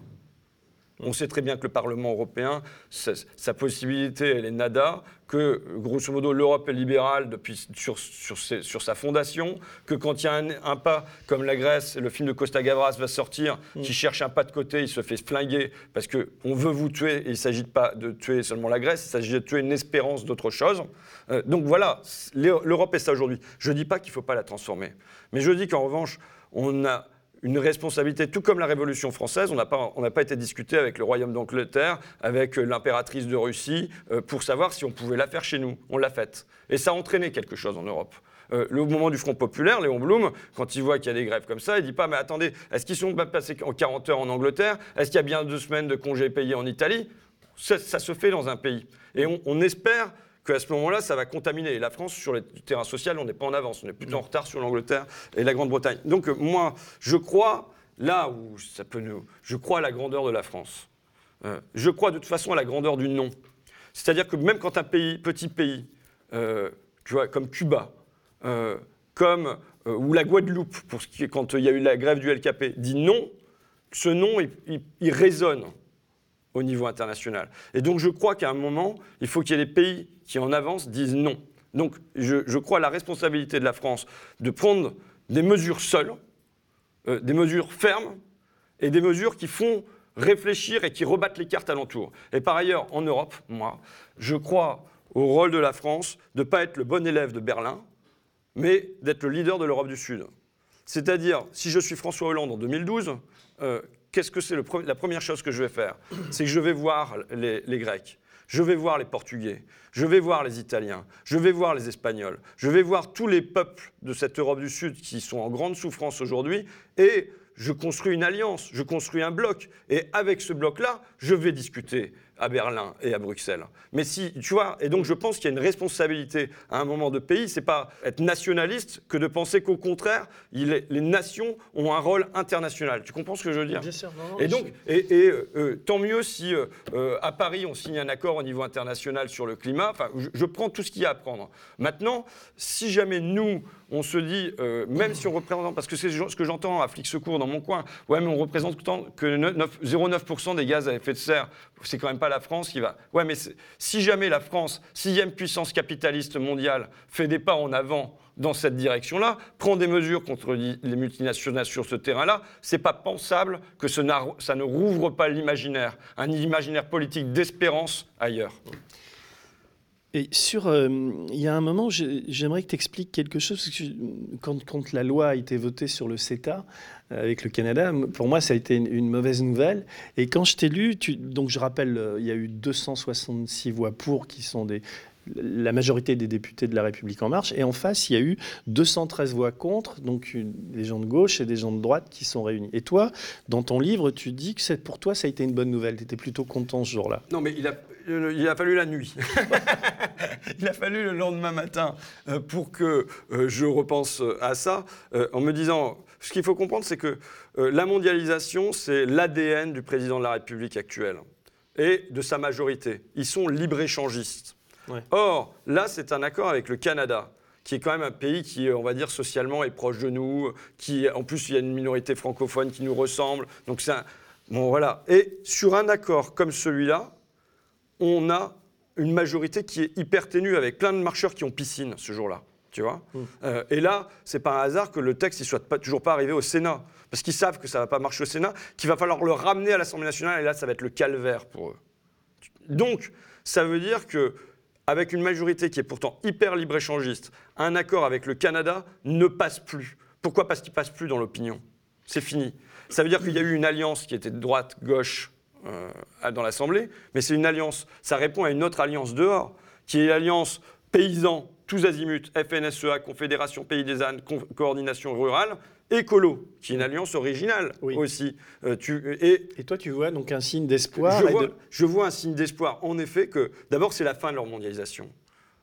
On sait très bien que le Parlement européen, sa, possibilité, elle est nada, que grosso modo l'Europe est libérale depuis, sur, sa fondation, que quand il y a un, pas comme la Grèce, le film de Costa Gavras va sortir, mm. qui cherche un pas de côté, il se fait flinguer parce qu'on veut vous tuer et il ne s'agit pas de tuer seulement la Grèce, il s'agit de tuer une espérance d'autre chose. Euh, donc voilà, l'Europe est ça aujourd'hui. Je ne dis pas qu'il ne faut pas la transformer, mais je dis qu'en revanche, on a une responsabilité, tout comme la Révolution française. On n'a pas, pas, été discuté avec le Royaume d'Angleterre, avec euh, l'impératrice de Russie, euh, pour savoir si on pouvait la faire chez nous. On l'a faite. Et ça a entraîné quelque chose en Europe. Euh, le moment du Front populaire, Léon Blum, quand il voit qu'il y a des grèves comme ça, il dit pas mais attendez, est-ce qu'ils sont pas passés en 40 heures en Angleterre? Est-ce qu'il y a bien deux semaines de congés payés en Italie? Ça, se fait dans un pays. Et on espère qu'à ce moment-là, ça va contaminer. Et la France, sur le terrain social, on n'est pas en avance, on est plutôt en retard sur l'Angleterre et la Grande-Bretagne. Donc euh, moi, je crois, là où ça peut nous... Je crois à la grandeur de la France. Euh, je crois de toute façon à la grandeur du nom. C'est-à-dire que même quand un pays, petit pays, euh, tu vois, comme Cuba, comme, ou la Guadeloupe, pour ce qui est, quand il y a eu la grève du LKP, dit non, ce nom, il résonne au niveau international. Et donc je crois qu'à un moment, il faut qu'il y ait des pays qui en avance disent non. Donc je, crois à la responsabilité de la France de prendre des mesures seules, euh, des mesures fermes et des mesures qui font réfléchir et qui rebattent les cartes alentour. Et par ailleurs, en Europe, moi, je crois au rôle de la France de ne pas être le bon élève de Berlin, mais d'être le leader de l'Europe du Sud. C'est-à-dire, si je suis François Hollande en 2012, euh, qu'est-ce que c'est la première chose que je vais faire? C'est que je vais voir les Grecs, je vais voir les Portugais, je vais voir les Italiens, je vais voir les Espagnols, je vais voir tous les peuples de cette Europe du Sud qui sont en grande souffrance aujourd'hui et je construis une alliance, je construis un bloc. Et avec ce bloc-là, je vais discuter à Berlin et à Bruxelles. Mais si, tu vois, et donc je pense qu'il y a une responsabilité à un moment de pays, c'est pas être nationaliste que de penser qu'au contraire, il les nations ont un rôle international. Tu comprends ce que je veux dire? Bien sûr. et donc, et, euh, euh, tant mieux si euh, à Paris on signe un accord au niveau international sur le climat. Enfin, je, je prends tout ce qu'il y a à prendre. Maintenant, si jamais nous on se dit, même si on représente, parce que c'est ce que j'entends à Flic Secours dans mon coin, ouais, mais on représente que 0,9% des gaz à effet de serre. C'est quand même pas la France qui va. Ouais, mais si jamais la France, sixième puissance capitaliste mondiale, fait des pas en avant dans cette direction-là, prend des mesures contre les multinationales sur ce terrain-là, c'est pas pensable que ça ne rouvre pas l'imaginaire, un imaginaire politique d'espérance ailleurs. Et sur, euh, il y a un moment, j'aimerais que tu expliques quelque chose. quand, quand, la loi a été votée sur le CETA avec le Canada, pour moi, ça a été une, mauvaise nouvelle. Et quand je t'ai lu, donc je rappelle, euh, il y a eu 266 voix pour qui sont des, la majorité des députés de la République en marche. Et en face, il y a eu 213 voix contre, donc des gens de gauche et des gens de droite qui sont réunis. Et toi, dans ton livre, tu dis que pour toi, ça a été une bonne nouvelle. Tu étais plutôt content ce jour-là. Non, mais il a, il a fallu la nuit. il a fallu le lendemain matin euh, pour que euh, je repense à ça, euh, en me disant, ce qu'il faut comprendre, c'est que la mondialisation, c'est l'ADN du président de la République actuelle et de sa majorité. Ils sont libre-échangistes. Or, là, c'est un accord avec le Canada qui est quand même un pays qui, on va dire, socialement est proche de nous, qui, en plus, il y a une minorité francophone qui nous ressemble. Donc, c'est un... Bon, voilà. Et sur un accord comme celui-là, on a une majorité qui est hyper ténue, avec plein de marcheurs qui ont piscine ce jour-là. Tu vois euh, et là, c'est pas un hasard que le texte ne soit pas, toujours pas arrivé au Sénat. Parce qu'ils savent que ça ne va pas marcher au Sénat, qu'il va falloir le ramener à l'Assemblée nationale, et là, ça va être le calvaire pour eux. Donc, ça veut dire que avec une majorité qui est pourtant hyper libre-échangiste, un accord avec le Canada ne passe plus. Pourquoi Parce qu'il passe plus dans l'opinion. C'est fini. Ça veut dire qu'il y a eu une alliance qui était de droite-gauche euh, dans l'Assemblée, mais c'est une alliance. Ça répond à une autre alliance dehors, qui est l'alliance paysans, tous azimuts, FNSEA, Confédération Pays des Ânes, Coordination Rurale, écolo, qui est une alliance originale aussi. Euh, tu, et, et, toi, tu vois donc un signe d'espoir je, vois un signe d'espoir, en effet, que d'abord, c'est la fin de leur mondialisation.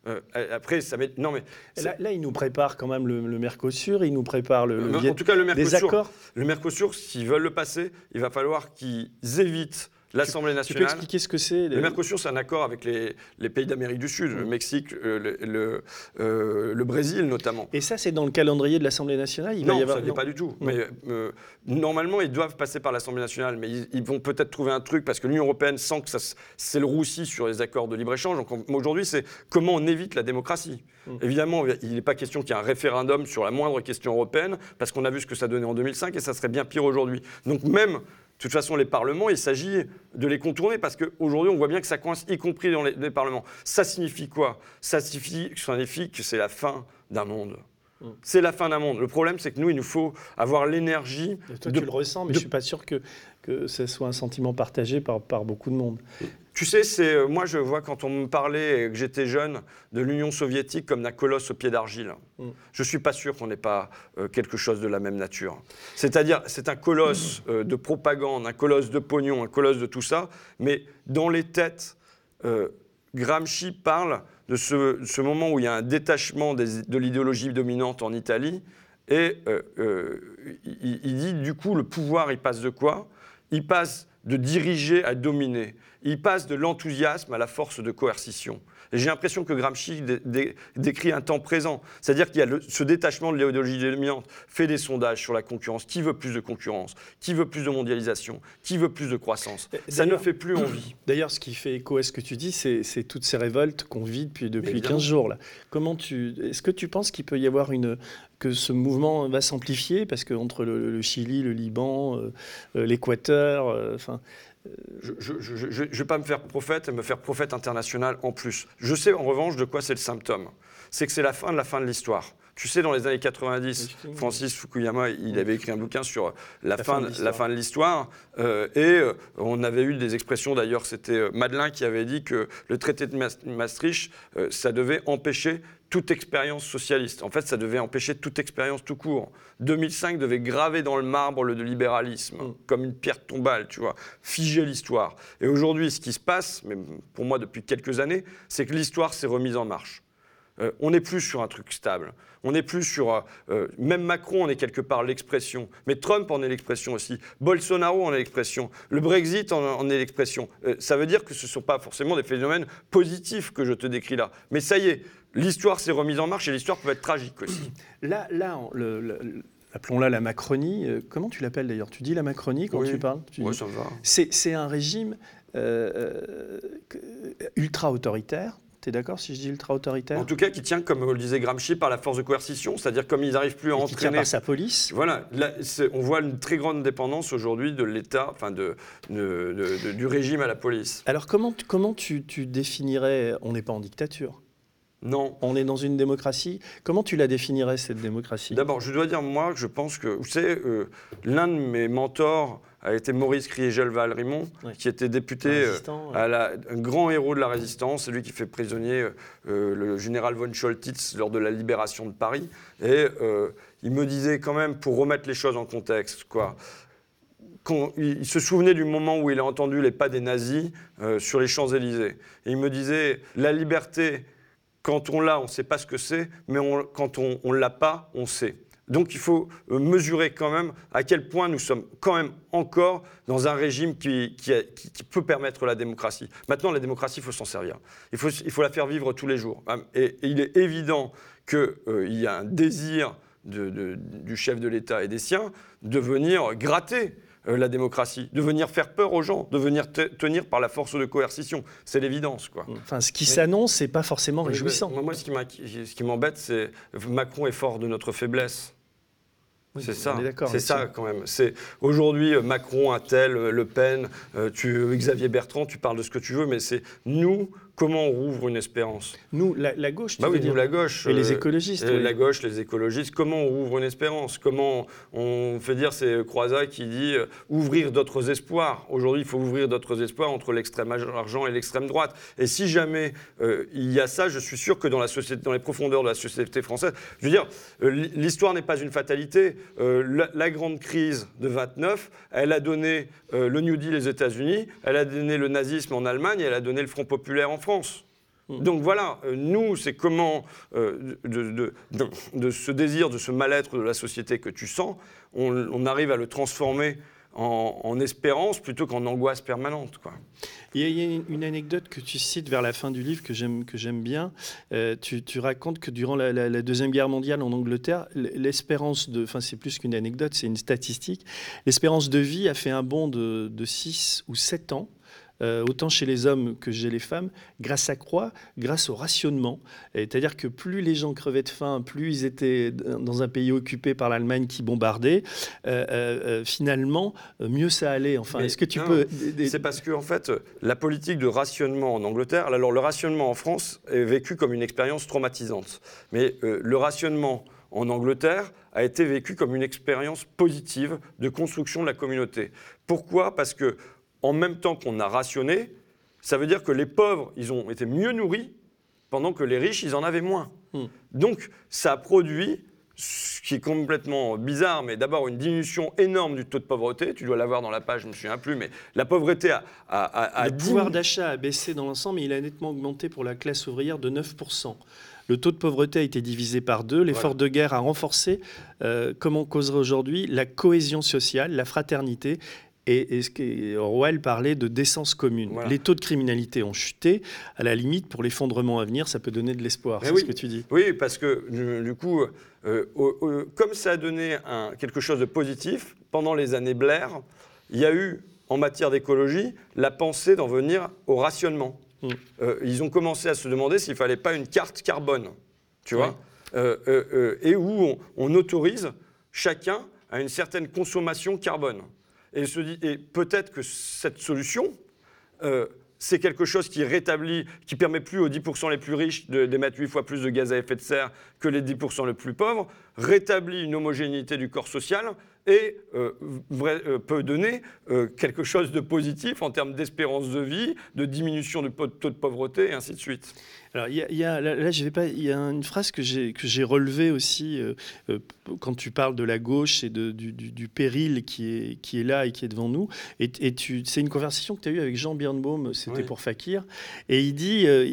Euh, après, ça va Non, mais là, là, il nous prépare quand même le, Mercosur, il nous prépare le, le en tout cas, le Mercosur, Le Mercosur, s'ils veulent le passer, il va falloir qu'ils évitent L'Assemblée nationale. Tu peux expliquer ce que c'est Le Mercosur, c'est un accord avec les, pays d'Amérique du Sud, le mm. Mexique, euh, le, euh, le, Brésil notamment. Et ça, c'est dans le calendrier de l'Assemblée nationale il Non, y avoir... ça n'est pas du tout. Mais euh, normalement, ils doivent passer par l'Assemblée nationale, mais ils, vont peut-être trouver un truc parce que l'Union européenne sent que c'est le roussi sur les accords de libre-échange. Donc aujourd'hui, c'est comment on évite la démocratie. Mm. Évidemment, il n'est pas question qu'il y ait un référendum sur la moindre question européenne, parce qu'on a vu ce que ça donnait en 2005 et ça serait bien pire aujourd'hui. Donc même toute façon, les parlements, il s'agit de les contourner parce qu'aujourd'hui, on voit bien que ça coince, y compris dans les, parlements. Ça signifie quoi? Ça signifie, que c'est la fin d'un monde. Mm. C'est la fin d'un monde. Le problème, c'est que nous, il nous faut avoir l'énergie. Toi, tu le ressens, mais je ne suis pas sûr que, que ce soit un sentiment partagé par, par beaucoup de monde. Tu sais, c'est euh, moi je vois quand on me parlait et que j'étais jeune de l'Union soviétique comme d'un colosse au pied d'argile. Je mm. Je suis pas sûr qu'on n'ait pas euh, quelque chose de la même nature. C'est-à-dire, c'est un colosse euh, de propagande, un colosse de pognon, un colosse de tout ça, mais dans les têtes, Gramsci parle de ce, moment où il y a un détachement de l'idéologie dominante en Italie, et il, il dit du coup le pouvoir il passe de quoi? Il passe de diriger à dominer. Il passe de l'enthousiasme à la force de coercition. Et j'ai l'impression que Gramsci décrit un temps présent. C'est-à-dire qu'il y a ce détachement de l'idéologie dominante, fait des sondages sur la concurrence. Qui veut plus de concurrence? Qui veut plus de mondialisation? Qui veut plus de croissance? Ça ne fait plus envie. D'ailleurs, ce qui fait écho à ce que tu dis, c'est toutes ces révoltes qu'on vit depuis, depuis 15 jours. Là. Comment tu, Est-ce que tu penses qu'il peut y avoir une, que ce mouvement va s'amplifier? Parce qu'entre le, le, Chili, le Liban, euh, euh, l'Équateur, euh, enfin, je ne vais pas me faire prophète et me faire prophète international en plus. Je sais en revanche de quoi c'est le symptôme. C'est que c'est la fin de la fin de l'histoire. Tu sais, dans les années 90, Francis Fukuyama, il avait écrit un bouquin sur la, fin, de la fin de l'histoire. Euh, et euh, on avait eu des expressions, d'ailleurs, c'était euh, Madelin qui avait dit que le traité de Maastricht, ça devait empêcher toute expérience socialiste. En fait, ça devait empêcher toute expérience tout court. 2005 devait graver dans le marbre le libéralisme, mm. comme une pierre tombale, tu vois, figer l'histoire. Et aujourd'hui, ce qui se passe, mais pour moi depuis quelques années, c'est que l'histoire s'est remise en marche. on n'est plus sur un truc stable. On n'est plus sur. Euh, euh, même Macron en est quelque part l'expression. Mais Trump en est l'expression aussi. Bolsonaro en est l'expression. Le Brexit en, est l'expression. Euh, ça veut dire que ce ne sont pas forcément des phénomènes positifs que je te décris là. Mais ça y est, l'histoire s'est remise en marche et l'histoire peut être tragique aussi. Là, là appelons-la la Macronie. comment tu l'appelles d'ailleurs? Tu dis la Macronie quand tu parles? Oui, ça va. C'est un régime ultra autoritaire tu es d'accord si je dis ultra-autoritaire? En tout cas, qui tient, comme le disait Gramsci, par la force de coercition, c'est-à-dire comme ils n'arrivent plus à entraîner... Qui tient par sa police Voilà, on voit une très grande dépendance aujourd'hui de l'État, enfin de, du régime à la police. Alors comment, comment tu, tu définirais... On n'est pas en dictature non. On est dans une démocratie. Comment tu la définirais, cette démocratie? D'abord, je dois dire, moi, je pense que, vous savez, euh, l'un de mes mentors a été Maurice Criégel-Valrimont, qui était député, euh, à la, un grand héros de la résistance, c'est lui qui fait prisonnier euh, le général von Scholtitz lors de la libération de Paris. Et il me disait quand même, pour remettre les choses en contexte, quoi, quand il se souvenait du moment où il a entendu les pas des nazis sur les Champs-Élysées. Et il me disait, la liberté quand on l'a, on ne sait pas ce que c'est, mais quand on ne l'a pas, on sait. Donc il faut euh, mesurer quand même à quel point nous sommes quand même encore dans un régime qui, peut permettre la démocratie. Maintenant, la démocratie, il faut s'en servir. Il faut, la faire vivre tous les jours. Et, il est évident qu'il euh, y a un désir du chef de l'État et des siens de venir gratter euh, la démocratie, de venir faire peur aux gens, de venir tenir par la force de coercition. C'est l'évidence. quoi. Enfin, ce qui s'annonce, c'est pas forcément réjouissant. Moi, ce qui m'embête, c'est Macron est fort de notre faiblesse. c'est ça, c'est ça quand même. C'est aujourd'hui euh, Macron, un tel, euh, Le Pen, tu, Xavier Bertrand, tu parles de ce que tu veux, mais c'est nous comment on rouvre une espérance Nous, la, gauche, tu bah veux oui, dire nous, la gauche. Et les euh, écologistes. Euh, la gauche, les écologistes. Comment on rouvre une espérance? Comment on fait dire, c'est Croizat qui dit euh, ouvrir d'autres espoirs. Aujourd'hui, il faut ouvrir d'autres espoirs entre l'extrême argent et l'extrême droite. Et si jamais il y a ça, je suis sûr que dans, la société, dans les profondeurs de la société française, je veux dire, l'histoire n'est pas une fatalité. La, la, grande crise de 29, elle a donné le New Deal aux États-Unis, elle a donné le nazisme en Allemagne, elle a donné le Front populaire en France. Mm. Donc voilà, euh, nous, c'est comment, euh, de, ce désir, de ce mal-être de la société que tu sens, on, arrive à le transformer en, espérance plutôt qu'en angoisse permanente. Quoi. Il y a, une anecdote que tu cites vers la fin du livre que j'aime, que j'aime bien. Euh, tu, racontes que durant la, Deuxième Guerre mondiale en Angleterre, l'espérance de... Enfin, c'est plus qu'une anecdote, c'est une statistique. L'espérance de vie a fait un bond de, de 6 ou 7 ans. Euh, autant chez les hommes que chez les femmes, grâce à quoi Grâce au rationnement. C'est-à-dire que plus les gens crevaient de faim, plus ils étaient dans un pays occupé par l'Allemagne qui bombardait, euh, euh, finalement, mieux ça allait. Enfin, est-ce que tu peux... C'est parce que, en fait, la politique de rationnement en Angleterre, alors le rationnement en France est vécu comme une expérience traumatisante. Mais le rationnement en Angleterre a été vécu comme une expérience positive de construction de la communauté. Pourquoi? Parce que en même temps qu'on a rationné, ça veut dire que les pauvres, ils ont été mieux nourris, pendant que les riches, ils en avaient moins. Hmm. Donc, ça a produit ce qui est complètement bizarre, mais d'abord une diminution énorme du taux de pauvreté. Tu dois l'avoir dans la page, je ne me souviens plus, mais la pauvreté a. a, le pouvoir d'achat a baissé dans l'ensemble, mais il a nettement augmenté pour la classe ouvrière de 9%. Le taux de pauvreté a été divisé par deux. L'effort de guerre a renforcé, euh, comme on causerait aujourd'hui, la cohésion sociale, la fraternité et, ce que Orwell parlait de décence commune. Les taux de criminalité ont chuté. À la limite, pour l'effondrement à venir, ça peut donner de l'espoir. C'est ce que tu dis. Oui, parce que du coup, euh, comme ça a donné quelque chose de positif, pendant les années Blair, il y a eu, en matière d'écologie, la pensée d'en venir au rationnement. Mm. Euh, ils ont commencé à se demander s'il ne fallait pas une carte carbone, tu vois, euh, et où on autorise chacun à une certaine consommation carbone et, peut-être que cette solution, euh, c'est quelque chose qui rétablit, qui permet plus aux 10% les plus riches d'émettre 8 fois plus de gaz à effet de serre que les 10% les plus pauvres, rétablit une homogénéité du corps social et euh, euh, peut donner quelque chose de positif en termes d'espérance de vie, de diminution du taux de pauvreté et ainsi de suite. Alors, il y a, là, je vais pas, il y a une phrase que j'ai que j'ai relevée aussi euh, euh, quand tu parles de la gauche et de, du, péril qui est qui est là et qui est devant nous. Et, et tu, c'est une conversation que tu as eue avec Jean Birnbaum, c'était pour Fakir, et il dit, euh,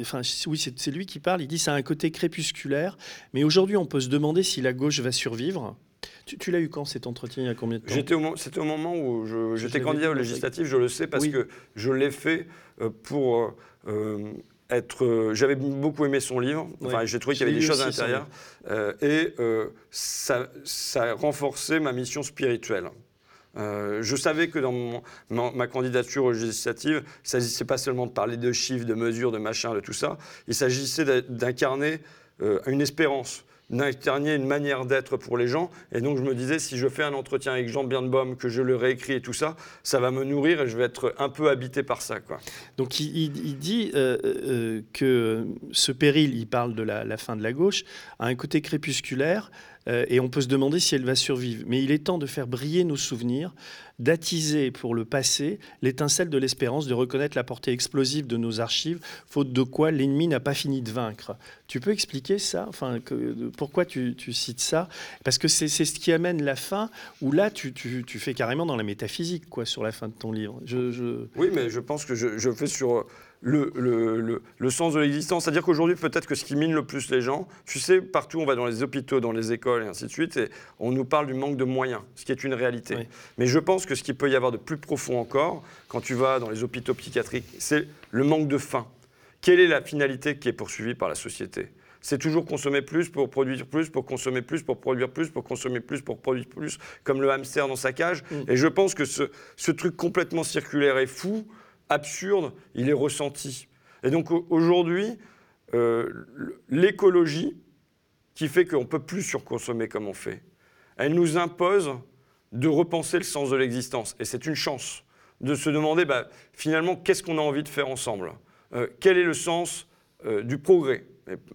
enfin oui, c'est lui qui parle. Il dit ça a un côté crépusculaire, mais aujourd'hui on peut se demander si la gauche va survivre. Tu, l'as eu quand cet entretien Il y a combien de temps? C'était au, moment où j'étais candidat aux législatives, je le sais parce que je l'ai fait pour être. Euh, j'avais beaucoup aimé son livre. Enfin, j'ai trouvé qu'il y avait des choses à l'intérieur. Euh, et euh, ça, ça a renforcé ma mission spirituelle. je savais que dans ma, candidature aux législatives, il ne s'agissait pas seulement de parler de chiffres, de mesures, de machin, de tout ça. Il s'agissait d'incarner une espérance d'incarner une manière d'être pour les gens. Et donc je me disais, si je fais un entretien avec Jean Birnbaum, que je le réécris et tout ça, ça va me nourrir et je vais être un peu habité par ça. Quoi. Donc il, dit euh, euh, que ce péril, il parle de la, la, fin de la gauche, a un côté crépusculaire euh, et on peut se demander si elle va survivre. Mais il est temps de faire briller nos souvenirs, d'attiser pour le passé l'étincelle de l'espérance, de reconnaître la portée explosive de nos archives, faute de quoi l'ennemi n'a pas fini de vaincre. Tu peux expliquer ça enfin, Pourquoi tu, cites ça? Parce que c'est ce qui amène la fin, où là, tu, fais carrément dans la métaphysique, quoi, sur la fin de ton livre. Oui, mais je pense que je fais sur le, le, le, sens de l'existence. C'est-à-dire qu'aujourd'hui, peut-être que ce qui mine le plus les gens, tu sais, partout, on va dans les hôpitaux, dans les écoles et ainsi de suite, et on nous parle du manque de moyens, ce qui est une réalité. Mais je pense que ce qui peut y avoir de plus profond encore, quand tu vas dans les hôpitaux psychiatriques, c'est le manque de fin. Quelle est la finalité qui est poursuivie par la société? C'est toujours consommer plus pour produire plus, pour consommer plus, pour produire plus, pour consommer plus, pour produire plus, comme le hamster dans sa cage. Mm. Et je pense que ce, ce truc complètement circulaire et fou, absurde, il est ressenti. Et donc aujourd'hui, euh, l'écologie, qui fait qu'on ne peut plus surconsommer comme on fait, elle nous impose de repenser le sens de l'existence. Et c'est une chance de se demander bah, finalement qu'est-ce qu'on a envie de faire ensemble? Euh, quel est le sens euh, du progrès?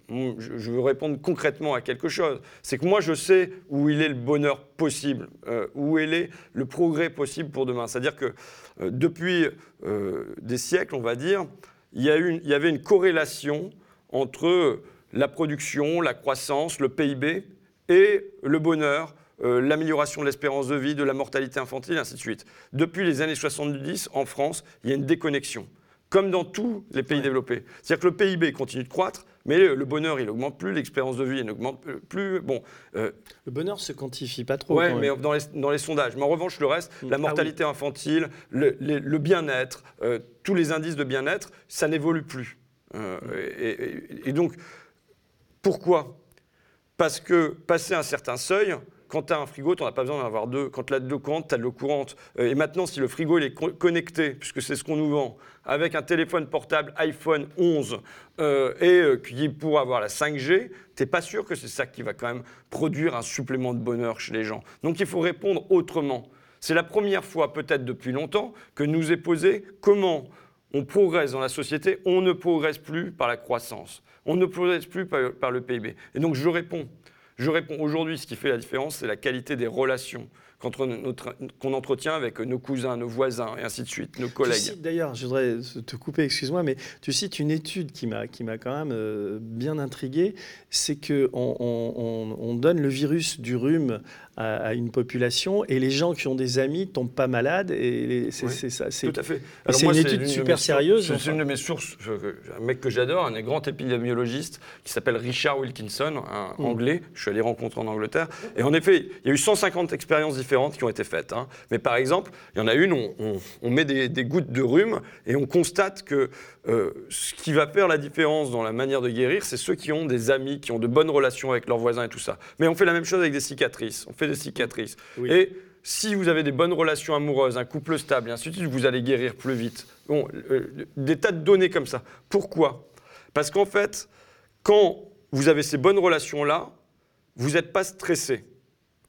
Je veux répondre concrètement à quelque chose. C'est que moi, je sais où il est le bonheur possible, euh, où il est le progrès possible pour demain. C'est-à-dire que depuis des siècles, on va dire, il y, a il y avait une corrélation entre la production, la croissance, le PIB et le bonheur, euh, l'amélioration de l'espérance de vie, de la mortalité infantile, ainsi de suite. Depuis les années 70, en France, il y a une déconnexion, comme dans tous les pays développés. C'est-à-dire que le PIB continue de croître, mais le bonheur, il n'augmente plus, l'expérience de vie, il n'augmente plus. Bon, euh, le bonheur se quantifie pas trop. Oui, mais dans les, dans les, sondages. Mais en revanche, le reste, mm. la ah mortalité infantile, le, bien-être, euh, tous les indices de bien-être, ça n'évolue plus. et, donc, pourquoi? Parce que passer un certain seuil, quand tu as un frigo, tu n'en as pas besoin d'en avoir deux. Quand tu as de l'eau courante, tu as de l'eau courante. Euh, et maintenant, si le frigo il est connecté, puisque c'est ce qu'on nous vend, avec un téléphone portable iPhone 11 euh, et euh, qui pour avoir la 5G, tu n'es pas sûr que c'est ça qui va quand même produire un supplément de bonheur chez les gens. Donc il faut répondre autrement. C'est la première fois, peut-être depuis longtemps, que nous est posé comment on progresse dans la société, on ne progresse plus par la croissance, on ne progresse plus par, par le PIB. Et donc je réponds. Je réponds aujourd'hui, ce qui fait la différence, c'est la qualité des relations qu'on entretient avec nos cousins, nos voisins et ainsi de suite, nos collègues. D'ailleurs, je voudrais te couper, excuse-moi, mais tu cites une étude qui m'a quand même euh, bien intrigué, c'est qu'on on, on, donne le virus du rhume à, une population et les gens qui ont des amis tombent pas malades et c'est ça. Tout à fait. C'est une étude super sérieuse. C'est une de mes sources, un mec que j'adore, un grand épidémiologiste qui s'appelle Richard Wilkinson, un mm. anglais. Je suis allé rencontrer en Angleterre et en effet, il y a eu 150 expériences différentes qui ont été faites. Hein. Mais par exemple, il y en a une, on, on, met des, des, gouttes de rhume et on constate que euh, ce qui va faire la différence dans la manière de guérir, c'est ceux qui ont des amis, qui ont de bonnes relations avec leurs voisins et tout ça. Mais on fait la même chose avec des cicatrices. On fait des cicatrices. Et si vous avez des bonnes relations amoureuses, un couple stable, et ainsi de suite, vous allez guérir plus vite. Bon, euh, des tas de données comme ça. Pourquoi? Parce qu'en fait, quand vous avez ces bonnes relations-là, vous n'êtes pas stressé.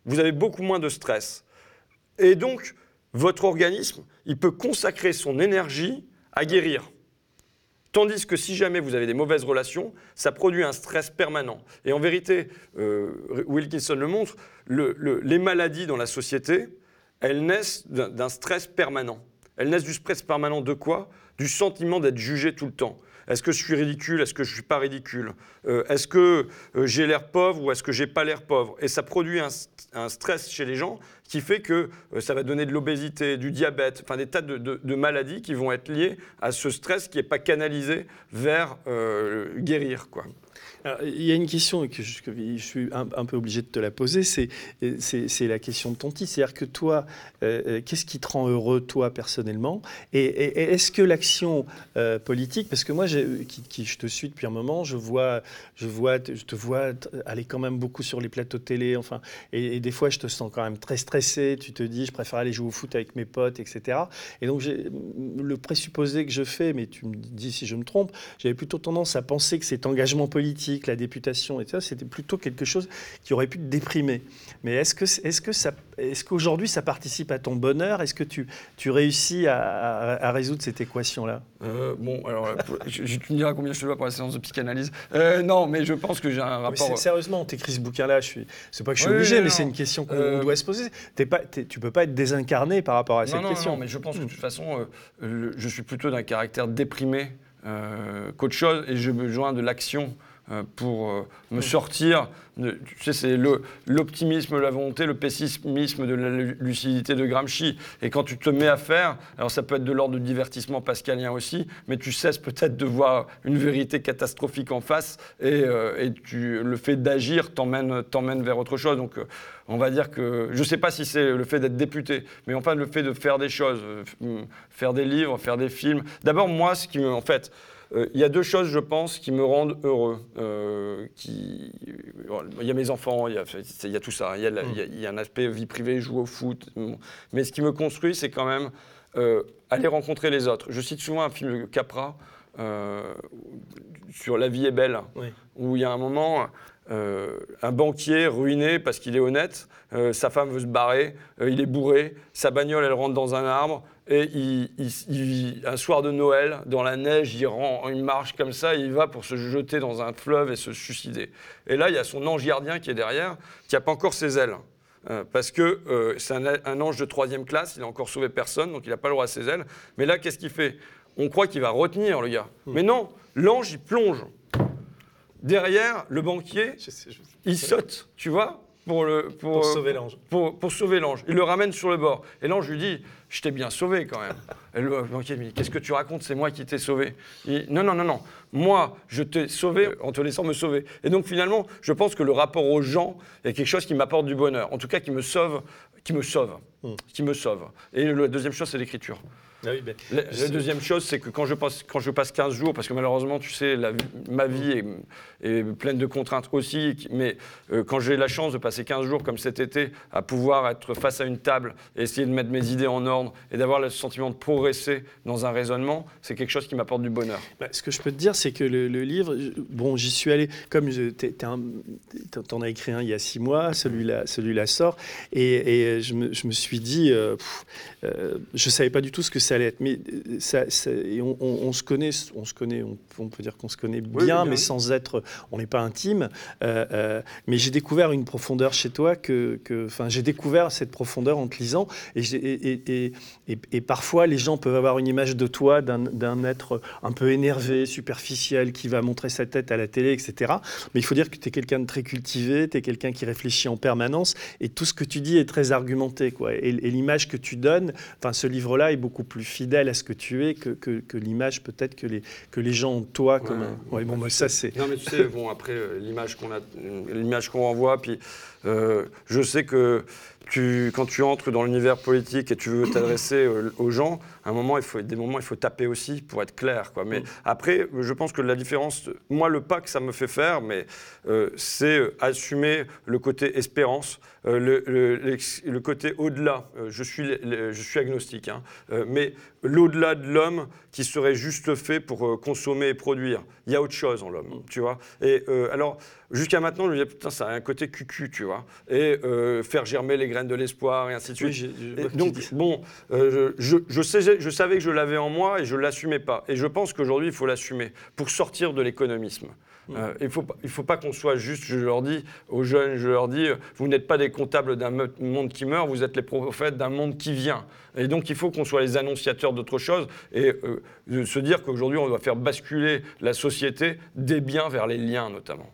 Vous avez beaucoup moins de stress. Et donc, votre organisme, il peut consacrer son énergie à guérir. Tandis que si jamais vous avez des mauvaises relations, ça produit un stress permanent. Et en vérité, euh, Wilkinson le montre, les maladies dans la société, elles naissent d'un stress permanent. Elles naissent du stress permanent de quoi? Du sentiment d'être jugé tout le temps. Est-ce que je suis ridicule? Est-ce que je ne suis pas ridicule? Euh, Est-ce que euh, j'ai l'air pauvre ou est-ce que j'ai pas l'air pauvre? Et ça produit un, stress chez les gens qui fait que euh, ça va donner de l'obésité, du diabète, enfin des tas de, maladies qui vont être liées à ce stress qui n'est pas canalisé vers euh, guérir. Quoi il y a une question que je, suis un, peu obligé de te la poser, c'est la question de ton titre. C'est-à-dire que toi, euh, euh, qu'est-ce qui te rend heureux, toi, personnellement? Et, est-ce que l'action euh, politique, parce que moi, qui, je te suis depuis un moment, je, vois, je, vois, je te vois aller quand même beaucoup sur les plateaux télé, enfin, et, des fois, je te sens quand même très stressé. Tu te dis, je préfère aller jouer au foot avec mes potes, etc. Et donc, le présupposé que je fais, mais tu me dis si je me trompe, j'avais plutôt tendance à penser que cet engagement politique, la députation, et ça, c'était plutôt quelque chose qui aurait pu te déprimer. Mais est-ce que, est-ce que ça, est-ce qu'aujourd'hui ça participe à ton bonheur? Est-ce que tu, tu réussis à, résoudre cette équation-là? Euh, Bon, alors, je, je, tu me diras combien je te dois pour la séance de psychanalyse. Euh, non, mais je pense que j'ai un rapport. Mais sérieusement, écrit ce bouquin-là. Je suis, c'est pas que je suis obligé, mais c'est une question qu'on euh, doit se poser. T'es pas, tu peux pas être désincarné par rapport à cette question. Non, mais je pense que de toute façon, je suis plutôt d'un caractère déprimé qu'autre chose, et j'ai besoin de l'action. Euh, pour euh, me sortir. tu sais, c'est l'optimisme, la volonté, le pessimisme de la lucidité de Gramsci. Et quand tu te mets à faire, alors ça peut être de l'ordre du divertissement pascalien aussi, mais tu cesses peut-être de voir une vérité catastrophique en face et, euh, et tu, le fait d'agir t'emmène vers autre chose. Donc on va dire que je ne sais pas si c'est le fait d'être député, mais enfin le fait de faire des choses, faire des livres, faire des films. D'abord, moi, ce qui me, en fait, il y a deux choses, je pense, qui me rendent heureux. qui... Il y a mes enfants, il y a, il y a tout ça. Il y a, il y a, un aspect vie privée, jouer au foot. Mais ce qui me construit, c'est quand même aller rencontrer les autres. Je cite souvent un film de Capra. sur La vie est belle, où il y a un moment, euh, un banquier ruiné parce qu'il est honnête, euh, sa femme veut se barrer, euh, il est bourré, sa bagnole elle rentre dans un arbre et il, un soir de Noël, dans la neige, il, rend, une marche comme ça, il va pour se jeter dans un fleuve et se suicider. Et là, il y a son ange gardien qui est derrière, qui n'a pas encore ses ailes. parce que c'est un, ange de troisième classe, il n'a encore sauvé personne, donc il n'a pas le droit à ses ailes. Mais là, qu'est-ce qu'il fait? On croit qu'il va retenir le gars. Hmm. Mais non, l'ange, il plonge derrière, le banquier, il saute, tu vois, pour, le, pour, sauver l'ange. Pour, sauver l'ange. Il le ramène sur le bord. Et l'ange lui dit Je t'ai bien sauvé quand même. Et le banquier dit Qu'est-ce que tu racontes? C'est moi qui t'ai sauvé. Il dit, Non, non, non, non. Moi, je t'ai sauvé en te laissant me sauver. Et donc finalement, je pense que le rapport aux gens est quelque chose qui m'apporte du bonheur. En tout cas, qui me sauve. Qui me sauve. Hmm. Qui me sauve. Et la deuxième chose, c'est l'écriture. Ah ben, la, deuxième chose, c'est que quand je, passe, quand je passe 15 jours, parce que malheureusement, tu sais, ma vie est, pleine de contraintes aussi, mais euh, quand j'ai la chance de passer 15 jours comme cet été, à pouvoir être face à une table et essayer de mettre mes idées en ordre et d'avoir le sentiment de progresser dans un raisonnement, c'est quelque chose qui m'apporte du bonheur. Bah, ce que je peux te dire, c'est que le, livre, bon, j'y suis allé, comme tu en as écrit un il y a six mois, celui-là celui sort, et, je, me, je, me, suis dit, euh, euh, je ne savais pas du tout ce que ça mais euh, ça, on, se connaît, on se connaît, on, peut dire qu'on se connaît bien, mais sans être, on n'est pas intime. Euh, euh, mais j'ai découvert une profondeur chez toi que, enfin, j'ai découvert cette profondeur en te lisant, et, et, et, et, parfois les gens peuvent avoir une image de toi d'un être un peu énervé, superficiel, qui va montrer sa tête à la télé, etc. Mais il faut dire que tu es quelqu'un de très cultivé, tu es quelqu'un qui réfléchit en permanence, et tout ce que tu dis est très argumenté, quoi. Et, l'image que tu donnes, enfin, ce livre-là est beaucoup plus fidèle à ce que tu es que, que, l'image peut-être que les, que les gens ont de toi. Comme ouais, bon, moi, ça c'est. Non, mais tu sais, bon, après, euh, l'image qu'on a, l'image qu'on envoie, puis euh, je sais que tu, quand tu entres dans l'univers politique et tu veux t'adresser euh, aux gens, à un moment, il faut, des moments, il faut taper aussi pour être clair. Quoi. Mais mm. après, je pense que la différence, moi, le pas que ça me fait faire, mais c'est assumer le côté espérance, le, le, côté au-delà. je, suis, je suis agnostique, hein, mais l'au-delà de l'homme qui serait juste fait pour consommer et produire. Il y a autre chose en l'homme, mm. tu vois. Et alors, jusqu'à maintenant, je me disais, putain, ça a un côté cucu, tu vois. Et faire germer les graines de l'espoir et ainsi de suite. donc, bon, euh, je, je, sais, je savais que je l'avais en moi et je ne l'assumais pas. Et je pense qu'aujourd'hui, il faut l'assumer pour sortir de l'économisme. Mm. Euh, il ne faut, il faut pas qu'on soit juste, je leur dis aux jeunes, je leur dis, vous n'êtes pas des comptables d'un monde qui meurt, vous êtes les prophètes d'un monde qui vient. Et donc il faut qu'on soit les annonciateurs d'autre chose et euh, se dire qu'aujourd'hui on doit faire basculer la société des biens vers les liens notamment.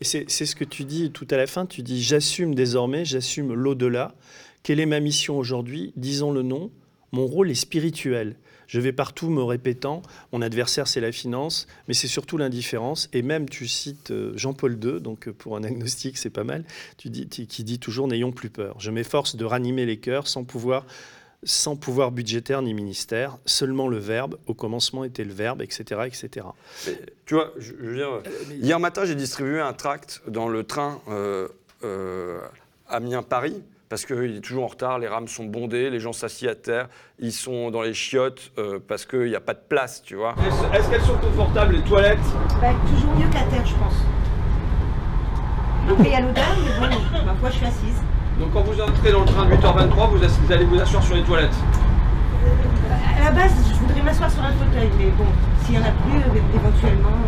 Et c'est ce que tu dis tout à la fin, tu dis j'assume désormais, j'assume l'au-delà. Quelle est ma mission aujourd'hui? Disons le nom, mon rôle est spirituel. Je vais partout me répétant, mon adversaire c'est la finance, mais c'est surtout l'indifférence. Et même tu cites euh, Jean-Paul II, donc euh, pour un agnostique c'est pas mal, tu dis, qui dit toujours n'ayons plus peur. Je m'efforce de ranimer les cœurs sans pouvoir sans pouvoir budgétaire ni ministère, seulement le verbe, au commencement était le verbe, etc. etc. tu vois, je, euh, hier matin, j'ai distribué un tract dans le train euh, euh, Amiens-Paris, parce qu'il est toujours en retard, les rames sont bondées, les gens s'assiedent à terre, ils sont dans les chiottes parce qu'il n'y a pas de place, tu vois. Est-ce qu'elles sont confortables, les toilettes bah, Toujours mieux qu'à terre, je pense. Après, il y a l'odeur, mais bon, ma foi, je suis assise. Donc quand vous entrez dans le train de 8h23, vous, allez vous asseoir sur les toilettes À la base, je voudrais m'asseoir sur un fauteuil, mais bon, s'il n'y en a plus, euh, éventuellement...